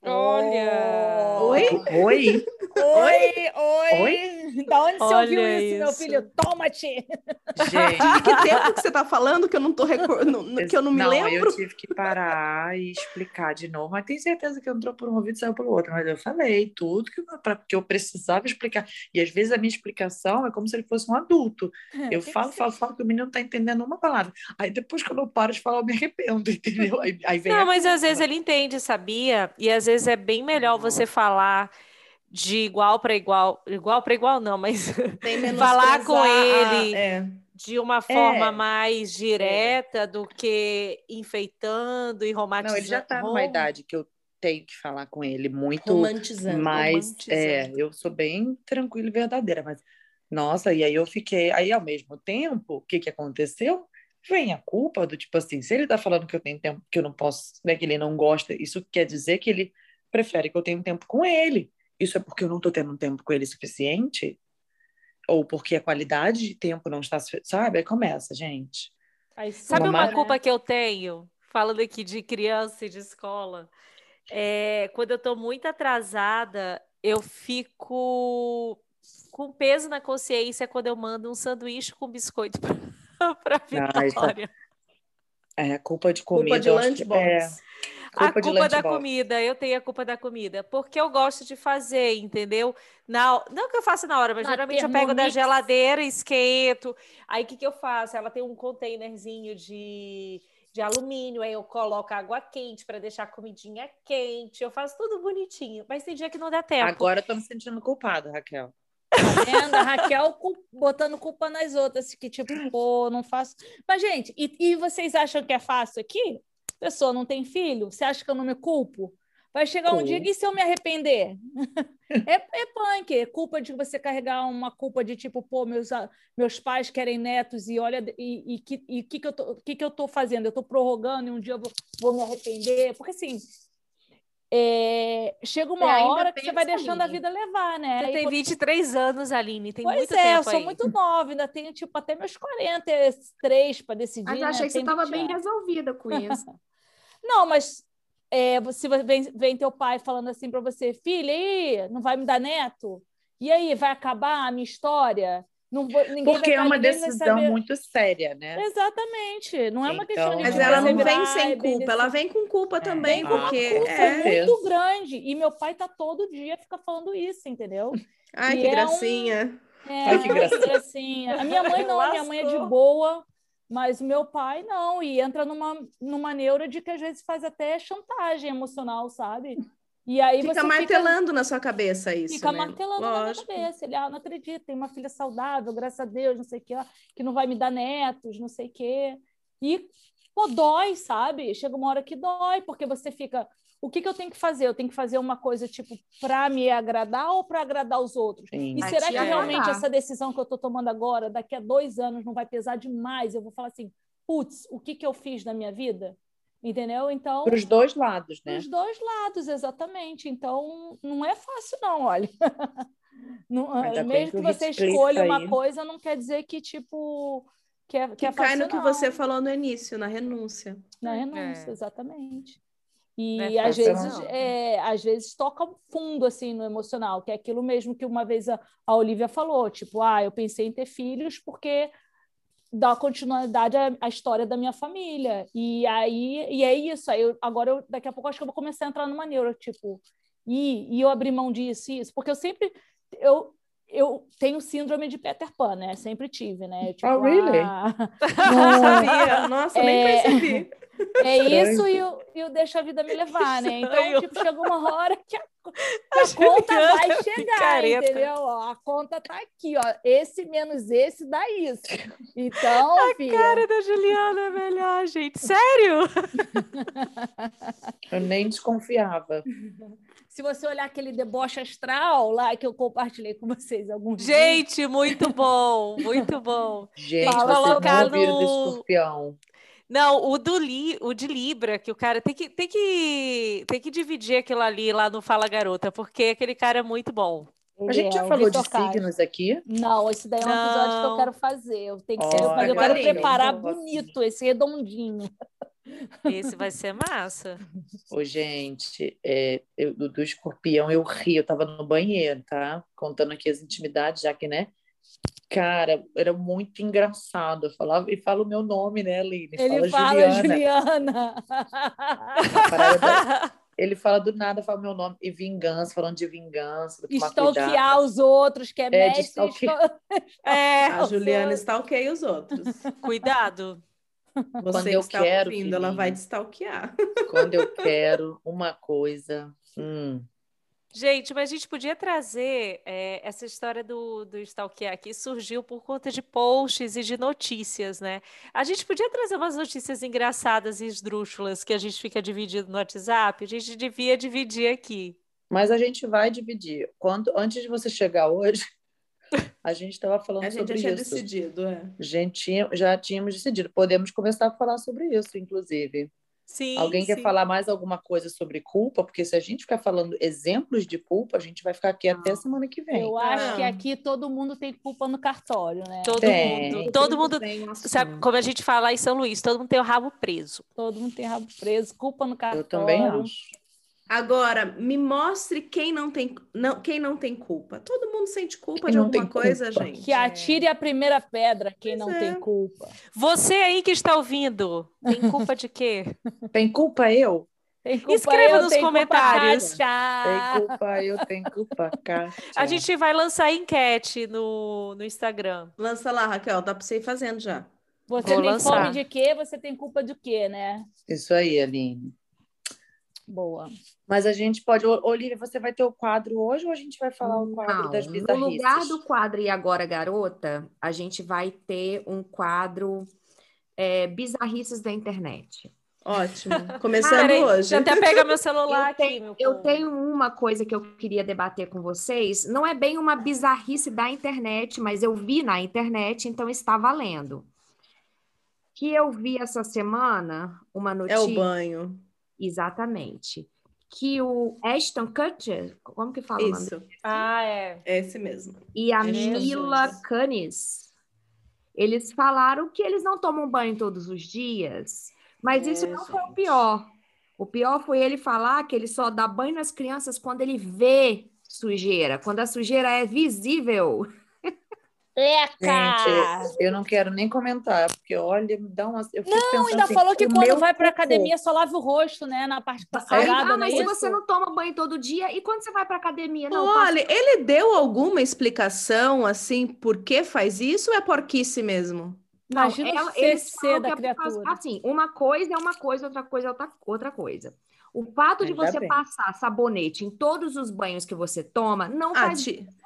Olha! Oi? Oi? Oi, oi. Oi? Da onde você ouviu isso, isso, meu filho? Toma-te! Gente, que tempo que você está falando que eu não tô recordando, que eu não me não, lembro? eu tive que parar e explicar de novo, mas tenho certeza que entrou por um ouvido e saiu pelo outro. Mas eu falei tudo que, pra, que eu precisava explicar. E às vezes a minha explicação é como se ele fosse um adulto. É, eu falo, falo, falo que o menino não está entendendo uma palavra. Aí depois, quando eu paro de falar, eu me arrependo, entendeu? Aí, aí vem não, mas às vezes ele entende, sabia? E às vezes é bem melhor você falar de igual para igual, igual para igual não, mas falar com ele a, é. de uma forma é. mais direta é. do que enfeitando e romantizando. Não, ele já está numa idade que eu tenho que falar com ele muito romantizando, mas romantizando. é, eu sou bem tranquila e verdadeira, mas nossa, e aí eu fiquei, aí ao mesmo tempo, o que que aconteceu? Vem a culpa do tipo assim, se ele tá falando que eu tenho tempo que eu não posso, né, que ele não gosta, isso quer dizer que ele prefere que eu tenha tempo com ele. Isso é porque eu não estou tendo tempo com ele suficiente? Ou porque a qualidade de tempo não está, sabe? Aí começa, gente. Aí, sabe uma, uma culpa que eu tenho, falando aqui de criança e de escola? É, quando eu estou muito atrasada, eu fico com peso na consciência quando eu mando um sanduíche com biscoito para a Vitória. Ah, é, culpa de comida. Culpa de lunchbox. É, Culpa a culpa da comida, eu tenho a culpa da comida, porque eu gosto de fazer, entendeu? Na, não que eu faça na hora, mas na geralmente eu pego da geladeira, esquento. Aí o que, que eu faço? Ela tem um containerzinho de, de alumínio, aí eu coloco água quente para deixar a comidinha quente. Eu faço tudo bonitinho, mas tem dia que não dá tempo. Agora eu tô me sentindo culpada, Raquel. Tá vendo? A Raquel botando culpa nas outras, que tipo, pô, não faço. Mas, gente, e, e vocês acham que é fácil aqui? Pessoa não tem filho, você acha que eu não me culpo? Vai chegar um dia e se eu me arrepender? é, é punk, é culpa de você carregar uma culpa de tipo, pô, meus, meus pais querem netos e olha, e o que, e que, que, eu tô, que, que eu tô fazendo? Eu tô prorrogando e um dia eu vou, vou me arrepender. Porque assim, é, chega uma é, hora que você vai deixando Aline. a vida levar, né? Você tem 23 anos, Aline, tem pois muito é, tempo eu sou aí. muito nova, ainda tenho tipo até meus 43 para decidir. Mas eu achei né? que você estava bem resolvida com isso. Não, mas é, se vem, vem teu pai falando assim para você, filha, e não vai me dar neto? E aí, vai acabar a minha história? Não vou, Porque é uma decisão muito séria, né? Exatamente. Não é uma então, questão de. Mas ela não vem sem culpa, ela vem com culpa é. também, porque culpa é muito grande. E meu pai tá todo dia fica falando isso, entendeu? Ai, e que é gracinha. Um... É, Ai, que gracinha. A minha mãe não, a minha mãe é de boa, mas o meu pai não. E entra numa, numa neura de que às vezes faz até chantagem emocional, sabe? E aí fica martelando fica, na sua cabeça isso. Fica né? martelando Lógico. na minha cabeça. Ele, ah, não acredito, tem uma filha saudável, graças a Deus, não sei o que, que não vai me dar netos, não sei o quê. E, pô, dói, sabe? Chega uma hora que dói, porque você fica. O que, que eu tenho que fazer? Eu tenho que fazer uma coisa, tipo, para me agradar ou para agradar os outros? Sim. E será que realmente essa decisão que eu estou tomando agora, daqui a dois anos, não vai pesar demais? Eu vou falar assim, putz, o que, que eu fiz na minha vida? Entendeu? Então. Para os dois lados, né? Para os dois lados, exatamente. Então, não é fácil, não, olha. não, mesmo que você escolha uma coisa, não quer dizer que, tipo. Que, é, que, que é cai no que você falou no início, na renúncia. Na renúncia, é. exatamente. E é às vezes, é, às vezes toca fundo assim no emocional, que é aquilo mesmo que uma vez a, a Olivia falou, tipo, ah, eu pensei em ter filhos porque dar continuidade à, à, história da minha família. E aí e é isso. Aí eu, agora eu, daqui a pouco acho que eu vou começar a entrar numa neura, tipo, e, e eu abrir mão disso, isso, porque eu sempre eu eu tenho síndrome de Peter Pan, né? Sempre tive, né? Tipo, oh, really? Ah, não sabia. Nossa, é, nem percebi. É isso e o, e o deixa a vida me levar, né? Então, tipo, chegou uma hora que a a conta vai chegar, entendeu? a conta tá aqui, ó. Esse menos esse dá isso. Então, a filha... cara da Juliana é melhor, gente. Sério? Eu nem desconfiava. Se você olhar aquele deboche astral lá que eu compartilhei com vocês alguns Gente, dias. muito bom, muito bom. Gente, Tem que colocar no... do escorpião. Não, o do Li, o de Libra, que o cara tem que, tem que, tem que dividir aquilo ali lá no Fala Garota, porque aquele cara é muito bom. Ele a gente já é, falou de signos aqui? Não, esse daí é um não. episódio que eu quero fazer. Eu tenho que ser, eu quero preparar bonito, esse redondinho. Esse vai ser massa. Ô, gente, é, eu, do, do escorpião eu ri, eu tava no banheiro, tá? Contando aqui as intimidades, já que, né? Cara, era muito engraçado. Eu falava e fala o meu nome, né, Aline? Ele fala, fala Juliana. Juliana. ele fala do nada, fala meu nome e vingança, falando de vingança. Stalkear os outros, que é, é mestre. É, a Juliana stalkeia os outros. Cuidado. Você Quando eu quero, ouvindo, ela vai te stalkear. Quando eu quero uma coisa, hum, Gente, mas a gente podia trazer é, essa história do, do stalkear aqui, surgiu por conta de posts e de notícias, né? A gente podia trazer umas notícias engraçadas e esdrúxulas que a gente fica dividido no WhatsApp, a gente devia dividir aqui. Mas a gente vai dividir. Quando, antes de você chegar hoje, a gente estava falando sobre isso. A gente já tinha decidido, é. A gente já tínhamos decidido. Podemos começar a falar sobre isso, inclusive. Sim, Alguém sim. quer falar mais alguma coisa sobre culpa? Porque se a gente ficar falando exemplos de culpa, a gente vai ficar aqui ah, até semana que vem. Eu acho que aqui todo mundo tem culpa no cartório, né? Todo tem. mundo. Todo, mundo, sabe, como a gente fala em São Luís, todo mundo tem o rabo preso. Todo mundo tem rabo preso, culpa no cartório. Eu também acho. Agora, me mostre quem não tem, não, quem não tem culpa. Todo mundo sente culpa quem de alguma coisa, culpa. gente. Que atire a primeira pedra quem pois não é. tem culpa. Você aí que está ouvindo, tem culpa de quê? Tem culpa eu? Tem culpa Escreva eu, nos comentários. Tem culpa eu, tem culpa Kátia. A gente vai lançar enquete no, no Instagram. Lança lá, Raquel, dá para você ir fazendo já. Você Vou tem lançar. fome de quê? Você tem culpa de quê, né? Isso aí, Aline. Boa. Mas a gente pode. Olivia, você vai ter o quadro hoje ou a gente vai falar o quadro Não, das bizarrices? No lugar do quadro E Agora Garota, a gente vai ter um quadro é, Bizarrices da Internet. Ótimo. Começando ah, hoje. Até pega meu celular eu tenho, aqui. eu tenho uma coisa que eu queria debater com vocês. Não é bem uma bizarrice da internet, mas eu vi na internet, então está valendo. Que eu vi essa semana uma notícia. É o banho. Exatamente. Que o Ashton Kutcher, como que fala Isso. o nome? Ah, é. é. Esse mesmo. E a é Mila Kunis, eles falaram que eles não tomam banho todos os dias, mas é, isso não gente. foi o pior. O pior foi ele falar que ele só dá banho nas crianças quando ele vê sujeira, quando a sujeira é visível. Eca! Gente, eu não quero nem comentar, porque olha, me dá uma. Eu não, ainda assim, falou que quando vai para academia só lava o rosto, né? Na parte da salgada, ah, mas é se isso? você não toma banho todo dia, e quando você vai para academia? Não, olha, passo... ele deu alguma explicação, assim, por que faz isso ou é porquice mesmo? Imagina ela, o CC da é criatura. assim, uma coisa é uma coisa, outra coisa é outra, coisa. O fato de você bem. passar sabonete em todos os banhos que você toma não ah, faz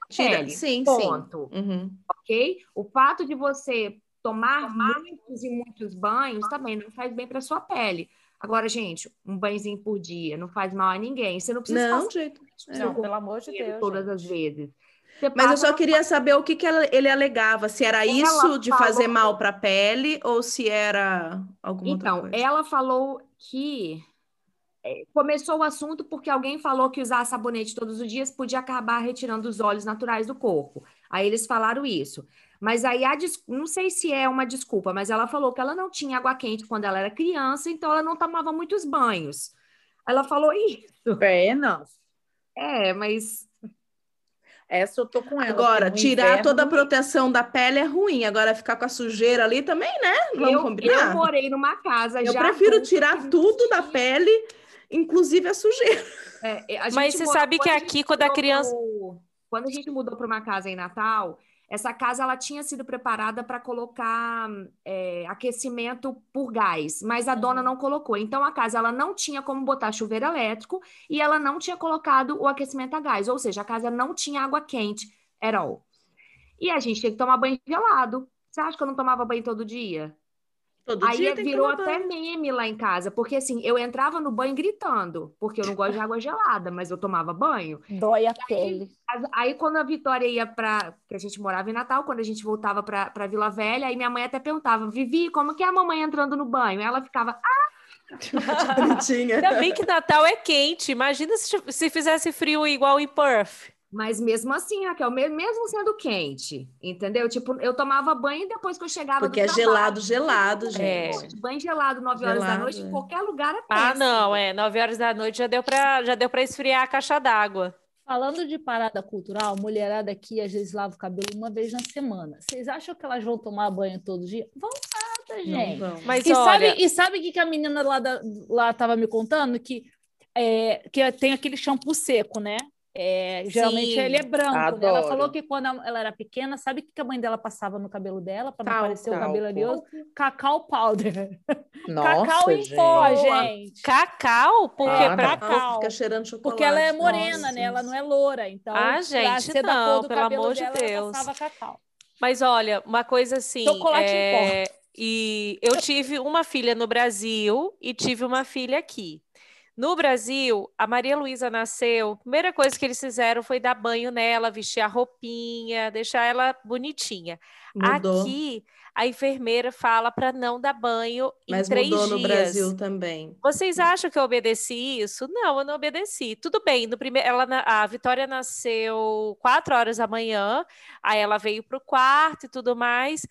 tira, pele. Sim, ponto. sim. Uhum. Ok? O fato de você tomar, tomar muitos e muitos banhos também não faz bem para sua pele. Agora, gente, um banhozinho por dia não faz mal a ninguém. Você não precisa não, jeito. Não, pelo amor de Deus. Todas gente. as vezes. Você Mas eu só queria saber o que, que ele alegava, se era isso de falou... fazer mal para a pele ou se era alguma então, outra coisa. Então, ela falou que começou o assunto porque alguém falou que usar sabonete todos os dias podia acabar retirando os óleos naturais do corpo. Aí eles falaram isso. Mas aí a não sei se é uma desculpa, mas ela falou que ela não tinha água quente quando ela era criança, então ela não tomava muitos banhos. Ela falou isso. Fair enough. É, mas essa eu tô com ela. Agora, tirar inverno... toda a proteção da pele é ruim. Agora, ficar com a sujeira ali também, né? Vamos eu, combinar? Eu morei numa casa eu já. Eu prefiro tirar tudo da pele inclusive a sujeira. É, a Mas você sabe que aqui, quando a criança. Pro... Quando a gente mudou para uma casa em Natal, essa casa ela tinha sido preparada para colocar é, aquecimento por gás, mas a uhum. dona não colocou. Então a casa ela não tinha como botar chuveiro elétrico e ela não tinha colocado o aquecimento a gás, ou seja, a casa não tinha água quente era all. E a gente tinha que tomar banho gelado. Você acha que eu não tomava banho todo dia? Todo Aí dia virou até meme lá em casa, porque assim, eu entrava no banho gritando, porque eu não gosto de água gelada, mas eu tomava banho. Dói a pele. Aí, aí quando a Vitória ia para, que a gente morava em Natal, quando a gente voltava para Vila Velha, aí minha mãe até perguntava: "Vivi, como que é a mamãe entrando no banho?" Ela ficava: "Ah. Ainda bem que Natal é quente. Imagina se, se fizesse frio igual em Perth. Mas mesmo assim, Raquel, mesmo sendo quente, entendeu? Tipo, eu tomava banho depois que eu chegava Porque do é gelado, gelado, gente. É. Banho gelado, 9 horas gelado, da noite, em é. qualquer lugar é péssimo. Ah, não, é. 9 horas da noite já deu para já deu para esfriar a caixa d'água. Falando de parada cultural, mulherada aqui às vezes lava o cabelo uma vez na semana. Vocês acham que elas vão tomar banho todo dia? Vão nada, gente. Não, Mas e, olha... sabe, e sabe o que, que a menina lá, da, lá tava me contando? Que, é, que tem aquele shampoo seco, né? É, geralmente Sim, ele é branco. Né? Ela falou que quando ela era pequena, sabe o que a mãe dela passava no cabelo dela para não parecer o cabelo oleoso? Cacau powder. Nossa, cacau em pó, gente. Cacau? Por que ah, cacau? Fica cheirando chocolate. Porque ela é morena, Nossa, né? Ela não é loura. Então, ah, gente, não, pelo amor de Deus. Mas olha, uma coisa assim. Chocolate é... em pó. E eu tive uma filha no Brasil e tive uma filha aqui. No Brasil, a Maria Luísa nasceu, a primeira coisa que eles fizeram foi dar banho nela, vestir a roupinha, deixar ela bonitinha. Mudou. Aqui, a enfermeira fala para não dar banho Mas em três mudou dias. no Brasil também. Vocês acham que eu obedeci isso? Não, eu não obedeci. Tudo bem, no primeiro, ela, a Vitória nasceu quatro horas da manhã, aí ela veio para o quarto e tudo mais.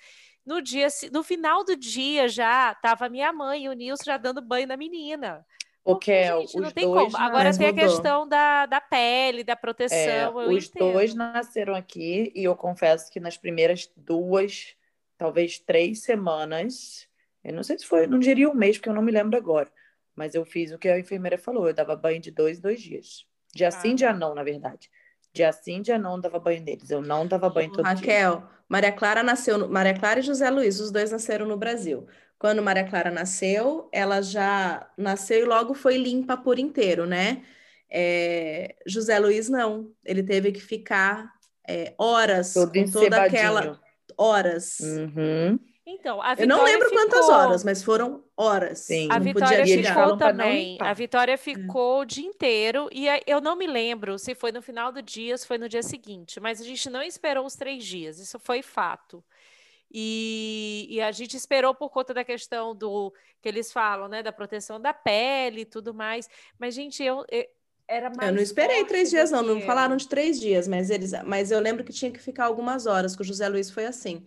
No dia, no final do dia já estava minha mãe e o Nilson já dando banho na menina. Porque gente, não tem como. Agora tem a questão da, da pele, da proteção. É, os entendo. dois nasceram aqui e eu confesso que nas primeiras duas, talvez três semanas, eu não sei se foi, não diria um mês, porque eu não me lembro agora, mas eu fiz o que a enfermeira falou, eu dava banho de dois, dois dias. Dia ah. sim, dia não, na verdade. Dia sim, dia não dava banho neles. Eu não dava banho todo Raquel, dia. Raquel, Maria Clara nasceu, no... Maria Clara e José Luiz, os dois nasceram no Brasil. Quando Maria Clara nasceu, ela já nasceu e logo foi limpa por inteiro, né? É, José Luiz não, ele teve que ficar é, horas Todo com toda aquela horas. Uhum. Então, a Eu não lembro ficou... quantas horas, mas foram horas. Sim. A Vitória ficou também. A Vitória ficou é. o dia inteiro e eu não me lembro se foi no final do dia, se foi no dia seguinte, mas a gente não esperou os três dias. Isso foi fato. E, e, a gente esperou por conta da questão do que eles falam, né, da proteção da pele e tudo mais. Mas, gente, eu, eu era mais. Eu não esperei três dias, não. Não falaram de três dias, mas eles. Mas eu lembro que tinha que ficar algumas horas. Com o José Luiz foi assim.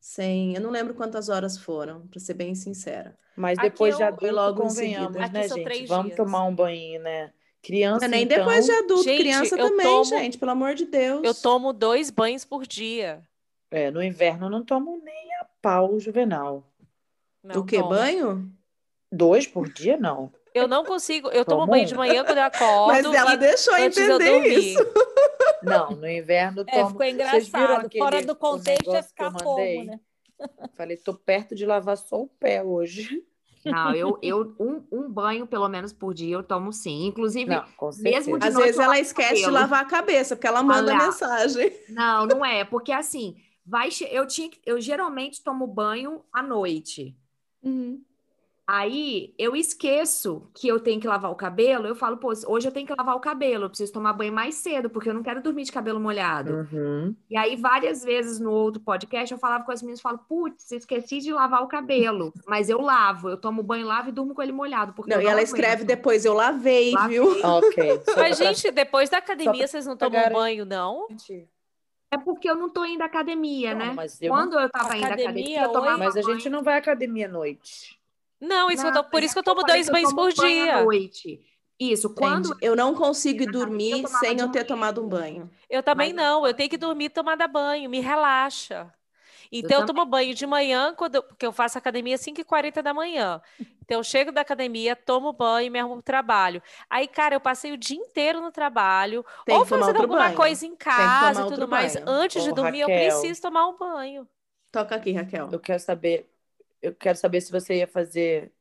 Sem, eu não lembro quantas horas foram, para ser bem sincera. Mas depois de adulto, logo convenhamos, né, gente? Vamos dias. tomar um banho, né? Criança, nem então... depois de adulto, gente, criança também, tomo, gente, pelo amor de Deus. Eu tomo dois banhos por dia. É, no inverno eu não tomo nem a pau juvenal. Não, o que? Banho? Dois por dia, não. Eu não consigo. Eu tomo banho de manhã quando eu acordo. Mas ela deixou entender isso. Não, no inverno tomo. É, ficou engraçado. Fora do contexto ia ficar como, né? Falei, tô perto de lavar só o pé hoje. Não, eu, eu um, um, banho pelo menos por dia eu tomo sim. Inclusive, não, mesmo de Às vezes ela esquece de lavar a cabeça, porque ela manda Olha, mensagem. Não, não é, porque assim, vai eu tinha eu geralmente tomo banho à noite. Uhum. Aí eu esqueço que eu tenho que lavar o cabelo. Eu falo, pô, hoje eu tenho que lavar o cabelo, eu preciso tomar banho mais cedo, porque eu não quero dormir de cabelo molhado. Uhum. E aí, várias vezes no outro podcast, eu falava com as meninas, falo, putz, esqueci de lavar o cabelo. Mas eu lavo, eu tomo banho, lavo e durmo com ele molhado. Porque não, e ela escreve depois, eu lavei, lavei. viu? ok. Mas, gente, depois da academia, vocês não tomam banho, não? É porque eu não tô indo à academia, não, né? Eu Quando não... eu tava academia, indo à academia, eu tomava Mas a gente não vai à academia à noite. Não, isso não, eu tô, por isso que eu tomo dois banhos por dia. À noite. Isso, quando eu não consigo dormir sem eu ter tomado um banho. Eu também Mas... não, eu tenho que dormir tomada banho, me relaxa. Então eu, eu tomo banho de manhã, quando, porque eu faço academia às 5h40 da manhã. Então eu chego da academia, tomo banho e me arrumo pro trabalho. Aí, cara, eu passei o dia inteiro no trabalho, Tem ou fazendo alguma banho. coisa em casa e tudo mais. Banho. Antes Ô, de dormir, Raquel, eu preciso tomar um banho. Toca aqui, Raquel. Eu quero saber eu quero saber se você ia fazer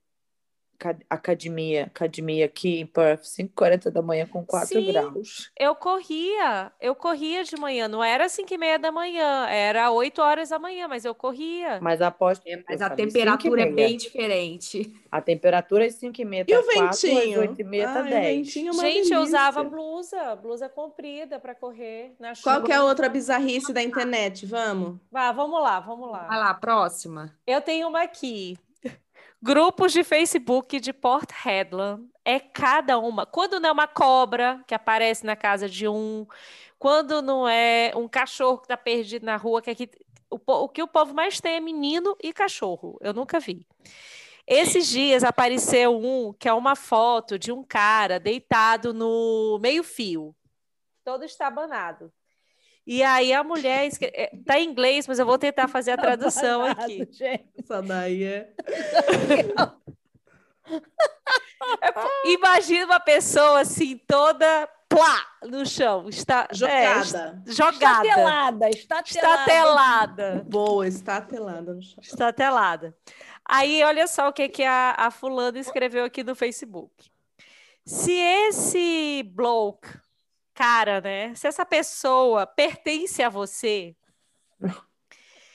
academia, academia aqui em Perth, 5h40 da manhã com 4 Sim, graus. Eu corria, eu corria de manhã, não era 5 e meia da manhã, era 8 horas da manhã, mas eu corria. Mas aposto. É, mas a temperatura é bem diferente. A temperatura é 5 e meia, e o 4, ventinho? 8 e meia tá 10. É Gente, delícia. eu usava blusa, blusa comprida para correr na chuva. Qual que é a outra bizarrice da internet? Vamos? Vá, vamos lá, vamos lá. Vai lá, próxima. Eu tenho uma aqui. Grupos de Facebook de Port Hedland é cada uma. Quando não é uma cobra que aparece na casa de um, quando não é um cachorro que está perdido na rua, que aqui o, o que o povo mais tem é menino e cachorro. Eu nunca vi. Esses dias apareceu um que é uma foto de um cara deitado no meio-fio, todo estabanado. E aí a mulher escreve... É, tá em inglês, mas eu vou tentar fazer a tradução aqui. Essa daí é. é imagina uma pessoa assim, toda plá no chão, está jogada, é, jogada, estatelada, estatelada. Boa, estatelada no chão. Estatelada. Aí, olha só o que, que a, a fulana escreveu aqui no Facebook. Se esse bloke cara, né? Se essa pessoa pertence a você,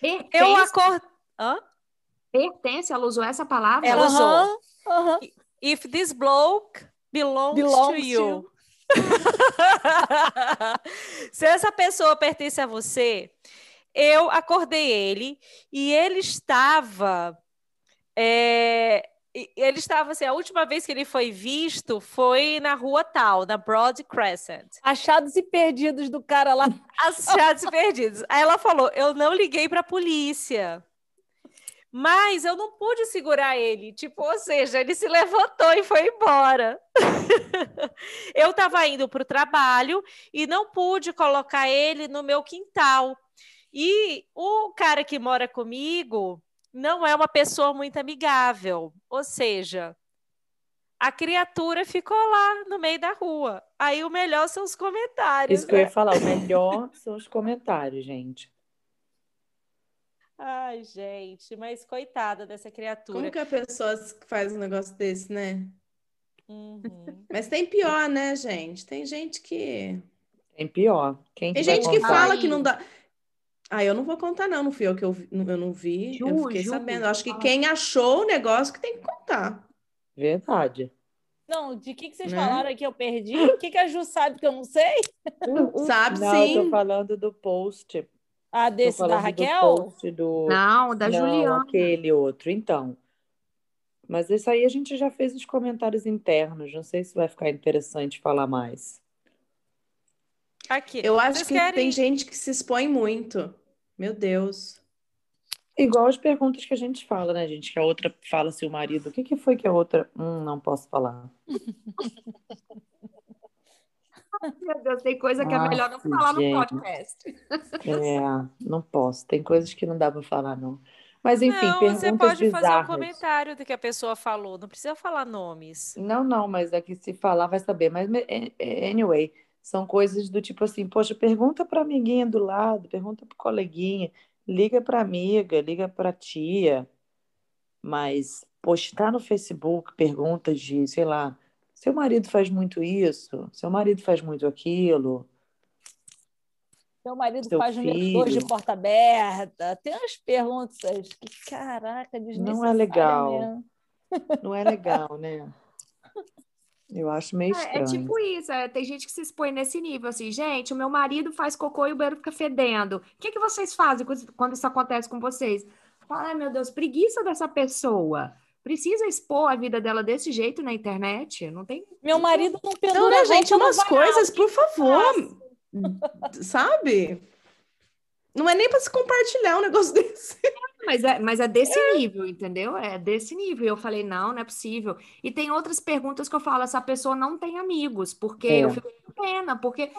pertence. eu acordo. Hã? Pertence, ela usou essa palavra? Ela usou. Uh -huh. If this bloke belongs, belongs to you. Se essa pessoa pertence a você, eu acordei ele e ele estava é, ele estava assim, a última vez que ele foi visto foi na rua tal, na Broad Crescent. Achados e perdidos do cara lá. Achados e perdidos. Aí ela falou: eu não liguei para a polícia. Mas eu não pude segurar ele. Tipo, ou seja, ele se levantou e foi embora. eu estava indo para o trabalho e não pude colocar ele no meu quintal. E o cara que mora comigo, não é uma pessoa muito amigável. Ou seja, a criatura ficou lá no meio da rua. Aí o melhor são os comentários. Isso que eu ia né? falar, o melhor são os comentários, gente. Ai, gente, mas coitada dessa criatura. Como que a pessoa faz um negócio desse, né? Uhum. Mas tem pior, né, gente? Tem gente que. Tem pior. Quem tem gente que fala que não dá. Ah, eu não vou contar, não. Não fui eu que eu, vi, eu não vi. Ju, eu fiquei Ju, sabendo. Acho que quem achou o negócio que tem que contar. Verdade. Não, de que, que vocês né? falaram que eu perdi? O que, que a Ju sabe que eu não sei? sabe não, sim. Eu tô falando do post. Ah, desse da Raquel? Do post do... Não, da não, Juliana. aquele outro. Então. Mas isso aí a gente já fez os comentários internos. Não sei se vai ficar interessante falar mais. Aqui. Eu acho Vocês que querem... tem gente que se expõe muito. Meu Deus. Igual as perguntas que a gente fala, né, gente? Que a outra fala se o marido. O que, que foi que a outra. Hum, não posso falar. Meu Deus, tem coisa que é melhor não falar gente. no podcast. É, não posso. Tem coisas que não dá para falar, não. Mas enfim, não, perguntas você pode bizarras. fazer um comentário do que a pessoa falou, não precisa falar nomes. Não, não, mas aqui é se falar vai saber. Mas anyway, são coisas do tipo assim, poxa, pergunta para amiguinha do lado, pergunta para coleguinha, liga para amiga, liga para tia. Mas postar no Facebook perguntas de, sei lá, seu marido faz muito isso, seu marido faz muito aquilo. Seu marido Seu faz filho. de porta aberta. Tem umas perguntas que, caraca, Não é legal. Não é legal, né? Eu acho meio estranho. É, é tipo isso, é, tem gente que se expõe nesse nível, assim, gente, o meu marido faz cocô e o banheiro fica fedendo. O que, que vocês fazem quando isso acontece com vocês? Ai, meu Deus, preguiça dessa pessoa. Precisa expor a vida dela desse jeito na internet? Não tem. Meu marido não pendura Não, né, gente, umas coisas, por favor. Sabe? Não é nem para se compartilhar um negócio desse. Mas é, mas é desse é. nível, entendeu? É desse nível. Eu falei, não, não é possível. E tem outras perguntas que eu falo, essa pessoa não tem amigos, porque é. eu fico com pena, porque,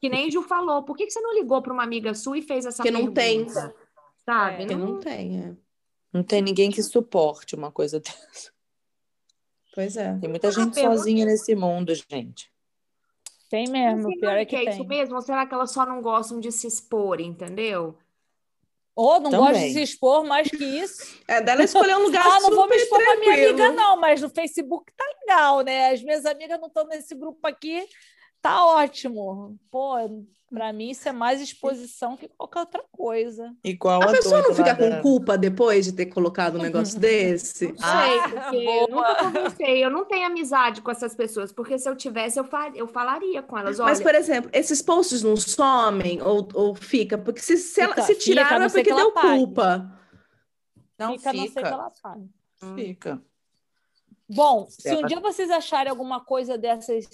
que nem Ju falou, por que, que você não ligou para uma amiga sua e fez essa pergunta? Porque não tem. Sabe? É, não, não tem, é. Não tem ninguém que suporte uma coisa dessa. Pois é. Tem muita gente sozinha nesse mundo, gente. Tem mesmo, pior é que, é tem. isso mesmo? Ou será que elas só não gostam de se expor, entendeu? Ou não gosta de se expor mais que isso. É dela escolher um lugar Ah, não vou me expor com minha amiga, não, mas no Facebook tá legal, né? As minhas amigas não estão nesse grupo aqui, tá ótimo. Pô, para mim, isso é mais exposição que qualquer outra coisa. Igual a, a pessoa não fica com culpa depois de ter colocado um negócio desse? Não sei, ah, porque eu nunca conversei, eu não tenho amizade com essas pessoas, porque se eu tivesse, eu, fal eu falaria com elas. Olha, Mas, por exemplo, esses posts não somem ou, ou fica? Porque se, se, ela, se tiraram fica, é porque deu culpa. Não fica. Não sei que ela pague. Fica. Bom, se um dia vocês acharem alguma coisa dessas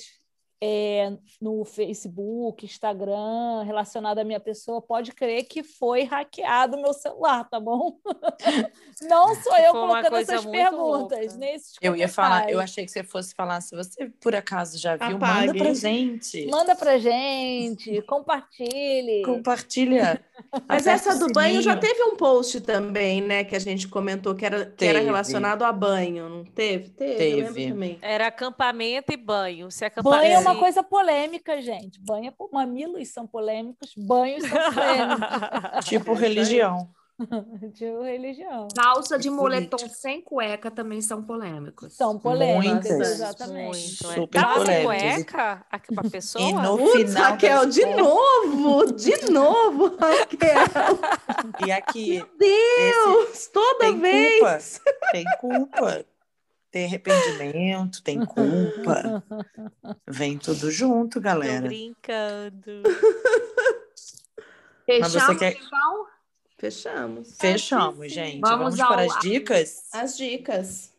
é, no Facebook, Instagram, relacionado à minha pessoa, pode crer que foi hackeado meu celular, tá bom? Não sou eu colocando essas perguntas. Nesses eu ia falar, eu achei que você fosse falar, se você por acaso já viu, Apague. manda pra gente. Manda pra gente, compartilhe. Compartilha. Mas essa do banho já teve um post também, né? Que a gente comentou que era, que era relacionado a banho, não teve? Teve. teve. Era acampamento e banho. Se Banho é uma coisa polêmica, gente. Banho é... Mamilos são polêmicos, banhos são polêmicos. tipo religião. tipo religião. Calça de moletom sem cueca também são polêmicos. São polêmicos, Muitas. exatamente. Muito, Super Dá polêmicos. cueca a pessoa? E no Putz, final Raquel, de novo, de novo, Raquel. E aqui. Meu Deus, esse... toda tem vez. Culpa. Tem culpa tem arrependimento, tem culpa. Vem tudo junto, galera. Tô brincando. Você quer... então? Fechamos. Fechamos, gente. Vamos, Vamos para as dicas? As dicas.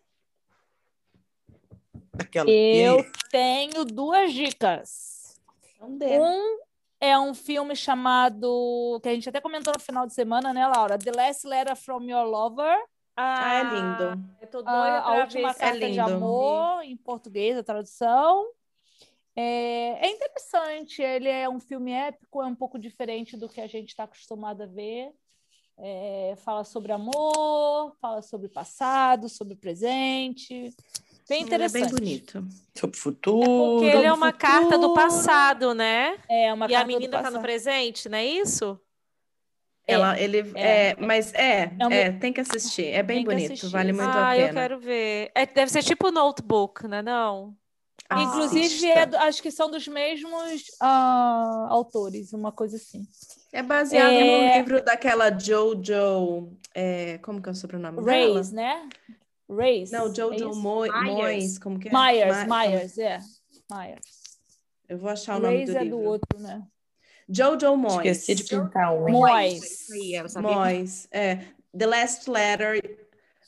Aquela... Eu tenho duas dicas. Um é um filme chamado, que a gente até comentou no final de semana, né, Laura? The Last Letter from Your Lover. Ah, ah, é lindo. Eu tô doida a, a última carta é de amor, em português, a tradução. É, é, interessante, ele é um filme épico, é um pouco diferente do que a gente está acostumado a ver. É, fala sobre amor, fala sobre passado, sobre presente. Bem interessante. é bem bonito. Sobre o futuro. É porque ele é uma futuro. carta do passado, né? É, uma e carta a menina está no presente, não é isso? Ela, é, ele, é, é, mas é, é, é, tem que assistir. É bem bonito, vale muito ah, a pena. Ah, eu quero ver. É, deve ser tipo Notebook, né? Não. Inclusive, é, acho que são dos mesmos uh, autores, uma coisa assim. É baseado é... no livro daquela Jojo. É, como que é o sobrenome Reis, dela? né? Reis. Não, Jojo é Moyes. Como que é? Myers, Myers, é. Myers. Eu vou achar o nome Reis do livro. é do outro, né? Jojo Moyes. Esqueci de pintar um. Moyes. Moyes, é. The Last Letter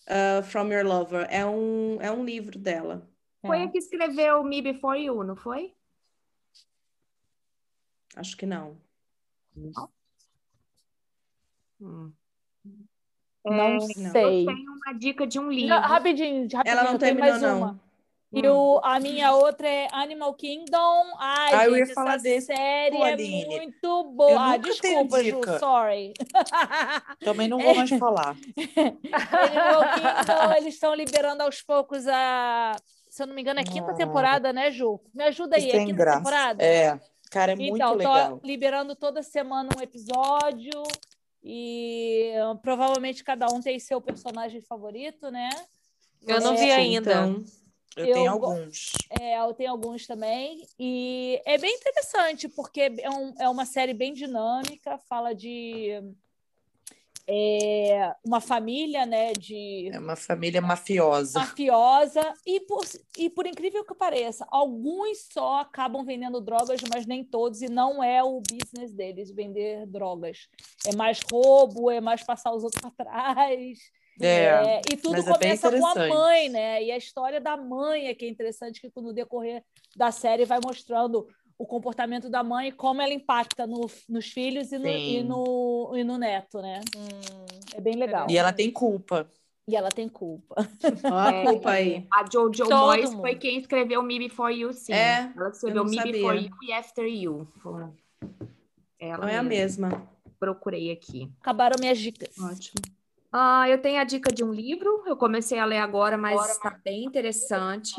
uh, from Your Lover. É um, é um livro dela. Foi a que escreveu Me Before You, não foi? Acho que não. Não, hum. não sei. Eu tenho uma dica de um livro. Não, rapidinho, rapidinho, Ela não tem terminou, mais não. uma. E o, a minha outra é Animal Kingdom. Ai, ah, gente, eu ia falar desse. série Pô, é muito boa. Ah, desculpa, Ju, sorry. Também não vou mais falar. Animal Kingdom, eles estão liberando aos poucos a. Se eu não me engano, é a quinta temporada, né, Ju? Me ajuda aí, é a quinta graça. temporada? É, cara, é muito então, legal. Então, tô liberando toda semana um episódio e provavelmente cada um tem seu personagem favorito, né? Eu não é, vi ainda. Então... Eu, eu tenho alguns. É, eu tenho alguns também. E é bem interessante, porque é, um, é uma série bem dinâmica, fala de é, uma família, né? De, é uma família mafiosa. Mafiosa. E por, e por incrível que pareça, alguns só acabam vendendo drogas, mas nem todos, e não é o business deles vender drogas. É mais roubo, é mais passar os outros para trás. É, é, e tudo é começa com a mãe, né? E a história da mãe é que é interessante, que no decorrer da série vai mostrando o comportamento da mãe e como ela impacta no, nos filhos e no, e no, e, no, neto, né? Hum, é bem legal. E ela tem culpa. E ela tem culpa. Olha a culpa aí. A Jojo Todo Moyes mundo. foi quem escreveu Me Before You, sim. É, ela escreveu Me sabia. Before You e After You. Ela não é a mesma. Procurei aqui. Acabaram minhas dicas. Ótimo. Ah, eu tenho a dica de um livro, eu comecei a ler agora, mas está bem interessante.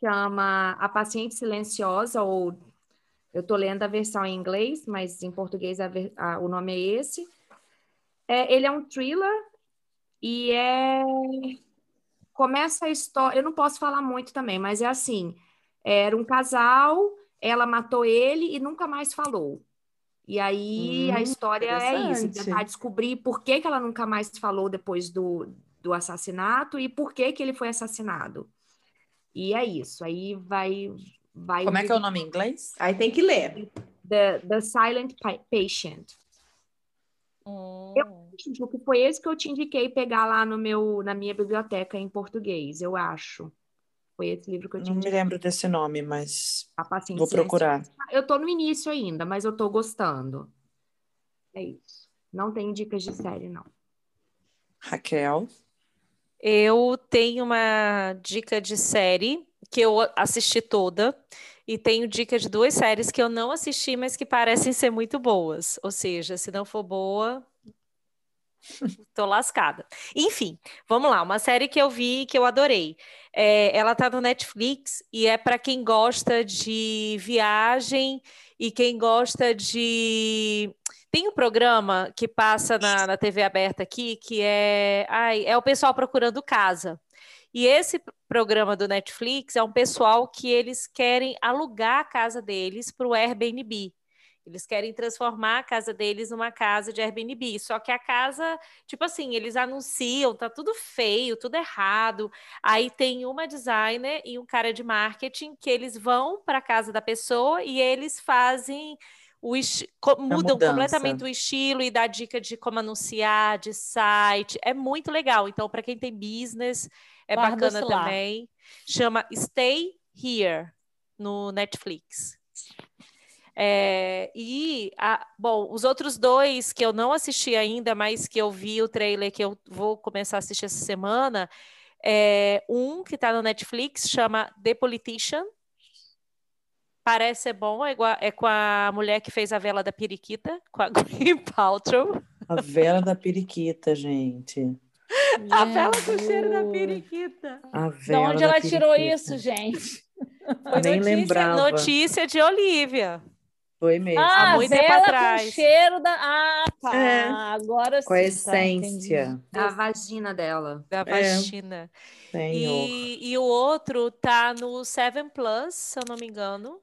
Chama A Paciente Silenciosa, ou eu estou lendo a versão em inglês, mas em português a, a, o nome é esse. É, ele é um thriller e é. Começa a história. Eu não posso falar muito também, mas é assim: era um casal, ela matou ele e nunca mais falou. E aí hum, a história é isso, tentar descobrir por que, que ela nunca mais falou depois do, do assassinato e por que, que ele foi assassinado. E é isso. Aí vai. vai Como é que é o nome em inglês? Aí tem que ler. The, the Silent Patient. Hum. Eu acho que foi esse que eu te indiquei pegar lá no meu, na minha biblioteca em português, eu acho. Foi esse livro que eu tinha. Não me lembro desse nome, mas vou procurar. Eu tô no início ainda, mas eu tô gostando. É isso. Não tenho dicas de série, não. Raquel? Eu tenho uma dica de série que eu assisti toda e tenho dica de duas séries que eu não assisti, mas que parecem ser muito boas. Ou seja, se não for boa, Tô lascada. Enfim, vamos lá. Uma série que eu vi que eu adorei. É, ela tá no Netflix e é para quem gosta de viagem e quem gosta de. Tem um programa que passa na, na TV aberta aqui que é. Ai, é o pessoal procurando casa. E esse programa do Netflix é um pessoal que eles querem alugar a casa deles para o Airbnb. Eles querem transformar a casa deles numa casa de Airbnb. Só que a casa, tipo assim, eles anunciam, tá tudo feio, tudo errado. Aí tem uma designer e um cara de marketing que eles vão para a casa da pessoa e eles fazem o mudam completamente o estilo e dá dica de como anunciar, de site. É muito legal. Então, para quem tem business, é Guarda bacana também. Chama Stay Here no Netflix. É, e, a, bom, os outros dois que eu não assisti ainda, mas que eu vi o trailer que eu vou começar a assistir essa semana, é um que está no Netflix, chama The Politician. Parece ser bom, é, igual, é com a mulher que fez a vela da periquita, com a Gwyneth Paltrow. A vela da periquita, gente. a vela com cheiro da periquita. A vela de onde ela periquita. tirou isso, gente? Foi Nem notícia, lembrava. notícia de Olivia. Foi mesmo. Ah, Há muito tempo atrás. Com o cheiro da. Ah, tá. É. Agora sim. Com a tá, essência. Tá, da vagina dela. Da vagina. É. E, e o outro tá no Seven Plus, se eu não me engano.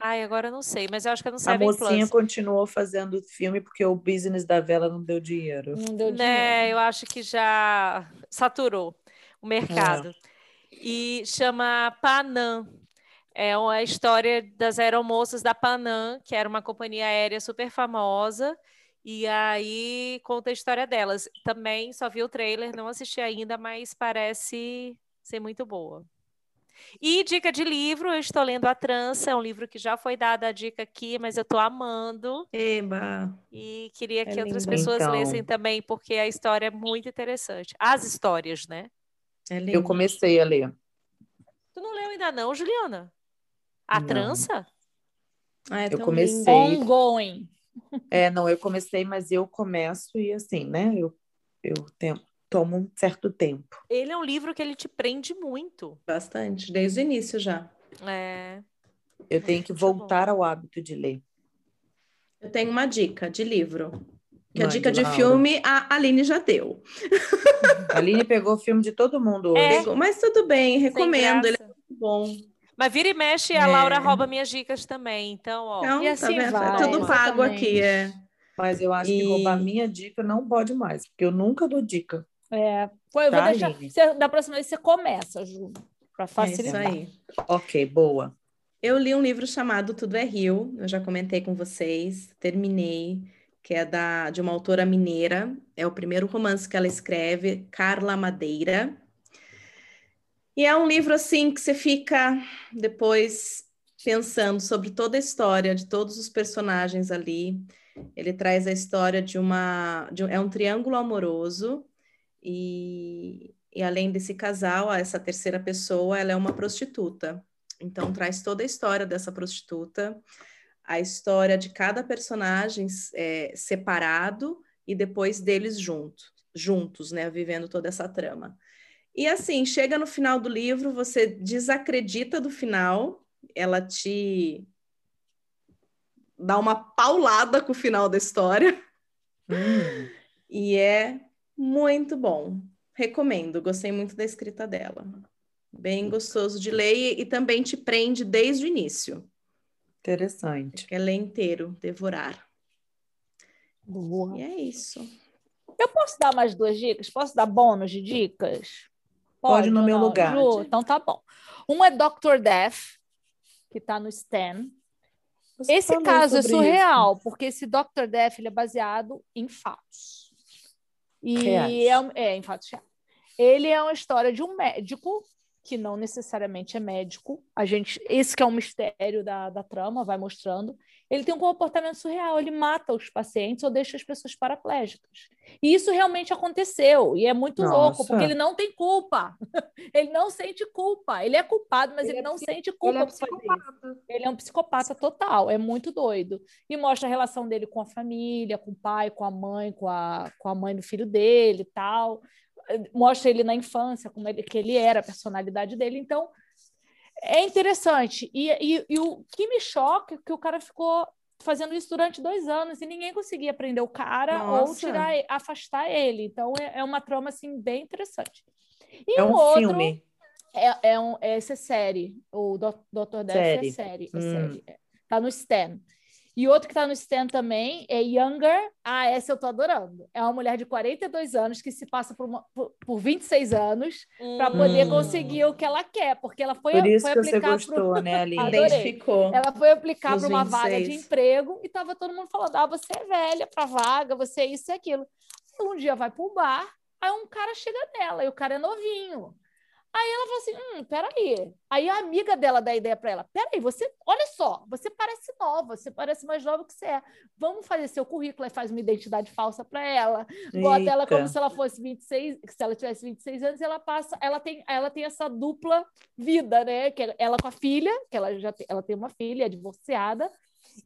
Ai, agora eu não sei, mas eu acho que é no Seven Plus. A mocinha Plus. continuou fazendo filme porque o business da vela não deu dinheiro. Não deu né, dinheiro. Né, eu acho que já saturou o mercado. É. E chama Panam. É uma história das aeromoças da Panam, que era uma companhia aérea super famosa. E aí conta a história delas. Também só vi o trailer, não assisti ainda, mas parece ser muito boa. E dica de livro, eu estou lendo A Trança, é um livro que já foi dada a dica aqui, mas eu estou amando. Eba! E queria que é outras pessoas então. lessem também, porque a história é muito interessante. As histórias, né? É eu comecei a ler. Tu não leu ainda não, Juliana? A Não. trança? Ah, é Eu comecei. lindo. Ongoing. É, não, eu comecei, mas eu começo e assim, né? Eu, eu tenho, tomo um certo tempo. Ele é um livro que ele te prende muito. Bastante, desde o início já. É. Eu tenho que voltar ao hábito de ler. Eu tenho uma dica de livro. Que a Mande, dica de Laura. filme a Aline já deu. A Aline pegou o filme de todo mundo hoje. É. Mas tudo bem, recomendo. Ele é muito bom. Mas vira e mexe, a É. Laura rouba minhas dicas também. Então, ó. Então, E tá assim vendo? vai, é tudo pago exatamente. aqui. É. Mas eu acho que E- roubar minha dica não pode mais, porque eu nunca dou dica. É, pô, eu vou Tá, deixar. Aline? Você- da próxima vez você começa, Ju, para É isso facilitar. aí. Ok, boa. Eu li um livro chamado Tudo é Rio, eu já comentei com vocês, terminei, que é da, de uma autora mineira, é o primeiro romance que ela escreve, Carla Madeira. E é um livro assim que você fica depois pensando sobre toda a história de todos os personagens ali. Ele traz a história de uma, de é um triângulo amoroso e, e além desse casal, essa terceira pessoa, ela é uma prostituta. Então, traz toda a história dessa prostituta, a história de cada personagem é, separado e depois deles junto, juntos, né, vivendo toda essa trama. E assim, chega no final do livro, você desacredita do final, ela te dá uma paulada com o final da história Hum, e é muito bom. Recomendo, gostei muito da escrita dela. Bem gostoso de ler e, e também te prende desde o início. interessante. Quer ler inteiro, devorar. Boa. E é isso. Eu posso dar mais duas dicas? Posso dar bônus de dicas? Pode no meu lugar. Ju, então tá bom. Um é Dr. Death, que está no Stan. Você Esse caso é surreal, porque esse Dr. Death ele é baseado em fatos. E é, um- é, em fatos reais. Ele é uma história de um médico que não necessariamente é médico. A gente, esse que é um mistério da, da trama, vai mostrando. Ele tem um comportamento surreal, ele mata os pacientes ou deixa as pessoas paraplégicas. E isso realmente aconteceu, e é muito louco, Nossa. porque ele não tem culpa. ele não sente culpa. Ele é culpado, mas ele, Ele é não sente Ele culpa é fazer isso. psicopata. Ele é um psicopata total, é muito doido. E mostra a relação dele com a família, com o pai, com a mãe, com a, com a mãe do filho dele e tal. Mostra ele na infância, como ele, que ele era, a personalidade dele. Então, é interessante. E, e, e o que me choca é que o cara ficou fazendo isso durante dois anos e ninguém conseguia prender o cara ou Nossa. tirar, afastar ele. Então, é, é uma trama assim, bem interessante. E É o um outro, filme. é, é um, é, essa é série. O Dr. Death Série. é série. É Hum. série. é. Tá no Stan. E outro que tá no Stan também é Younger. Ah, essa eu tô adorando. É uma mulher de 42 anos que se passa por, uma, por, por 26 anos para poder Hum. conseguir o que ela quer, porque ela foi, Por isso foi que você aplicar gostou, pro, né, Aline? Identificou. ela foi aplicar para uma vaga de 26. emprego e tava todo mundo falando: ah, você é velha para vaga, você é isso e aquilo. Aí um dia vai pro bar, aí um cara chega nela e o cara é novinho. Aí ela fala assim: hum, peraí. Aí a amiga dela dá a ideia para ela: peraí, você, olha só, você parece nova, você parece mais nova que você é. Vamos fazer seu currículo e faz uma identidade falsa para ela. Bota ela como se ela fosse 26, se ela tivesse 26 anos, e ela passa, ela tem, ela tem essa dupla vida, né? Que é ela com a filha, que ela já tem, ela tem uma filha, é divorciada,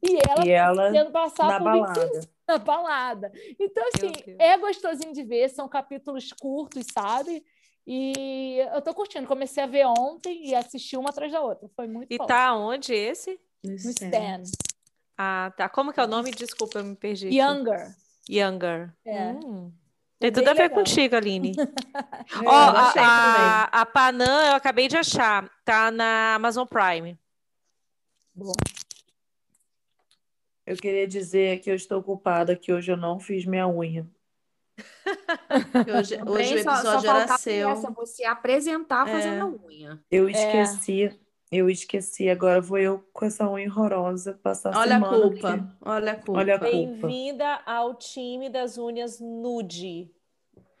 e ela, E ela tendo passar na por balada. 26 na balada. Então, assim, é gostosinho de ver, são capítulos curtos, sabe? E eu tô curtindo. Comecei a ver ontem e assisti uma atrás da outra. Foi muito E bom. tá onde esse? no é. Stan. Ah, tá. Como que é o nome? Desculpa, eu me perdi. aqui. Younger. Younger. É. Hum. É Tem tudo a ver legal. contigo, Aline. É, Ó, a, a, a Panam eu acabei de achar. Tá na Amazon Prime. Bom. Eu queria dizer que eu estou culpada que hoje eu não fiz minha unha. Hoje, hoje o Também só- só episódio era seu. essa, você apresentar É. fazendo a unha. Eu esqueci. Eu esqueci. Agora vou eu com essa unha horrorosa passar Olha a semana culpa. aqui. Olha a culpa. Olha a culpa. Bem-vinda ao time das unhas nude.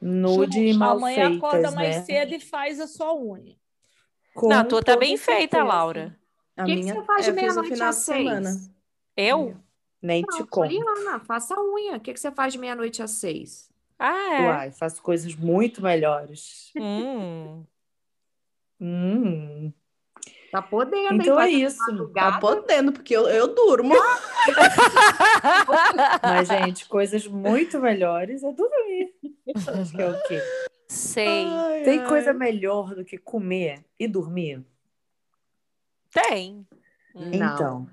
Nude e mal Amanhã acorda feitas, mais né? cedo e faz a sua unha. Com Não, a tua tá bem feita, certeza. Laura. O que, que você faz de fiz no meia-noite às de seis? semana. Eu? Nem te Não, conto. Poliana, faça a unha. O que, que você faz de meia-noite às seis? Ah, é. Uai, faço coisas muito melhores. Hum. Hum. Tá podendo, Então é isso. Tá podendo, porque eu, eu durmo. Mas, gente, coisas muito melhores é dormir. Acho que é o quê? Sei. Ai, Tem ai. coisa melhor do que comer e dormir? Tem. Então.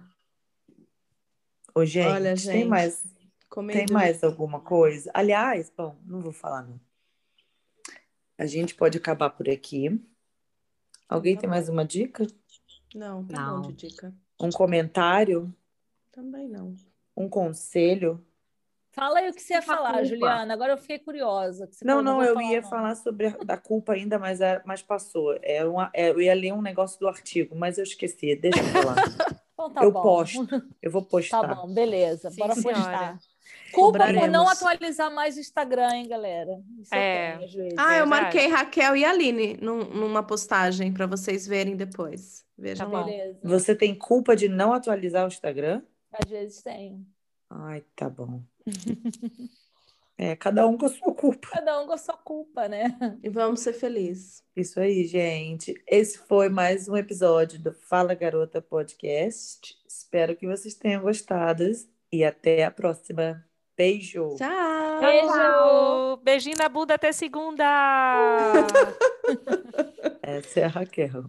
Ô, gente, Olha, gente, tem mais tem mais alguma coisa? Aliás, bom, não vou falar não. A gente pode acabar por aqui. Alguém tá tem bom. mais uma dica? Não, tá não. bom de dica. Um comentário? Também não. Um conselho? Fala aí o que você ia falar, culpa. Juliana. Agora eu fiquei curiosa. não, não, eu falar, ia não. falar sobre a da culpa ainda, mas, é, mas passou. É uma, é, eu ia ler um negócio do artigo, mas eu esqueci. Deixa eu falar. então, tá eu bom. posto. Eu vou postar. Tá bom, beleza. Sim, Bora senhora. postar. Culpa por não atualizar mais o Instagram, hein, galera? Isso é. Tem, ah, eu marquei Raquel e Aline num, numa postagem para vocês verem depois. Vejam tá lá. Beleza. Você tem culpa de não atualizar o Instagram? Às vezes tem. Ai, tá bom. é, cada um com a sua culpa. Cada um com a sua culpa, né? E vamos ser felizes. Isso aí, gente. Esse foi mais um episódio do Fala Garota Podcast. Espero que vocês tenham gostado e até a próxima. Beijo. Tchau. Beijo. Beijinho na bunda até segunda. Essa é a Raquel.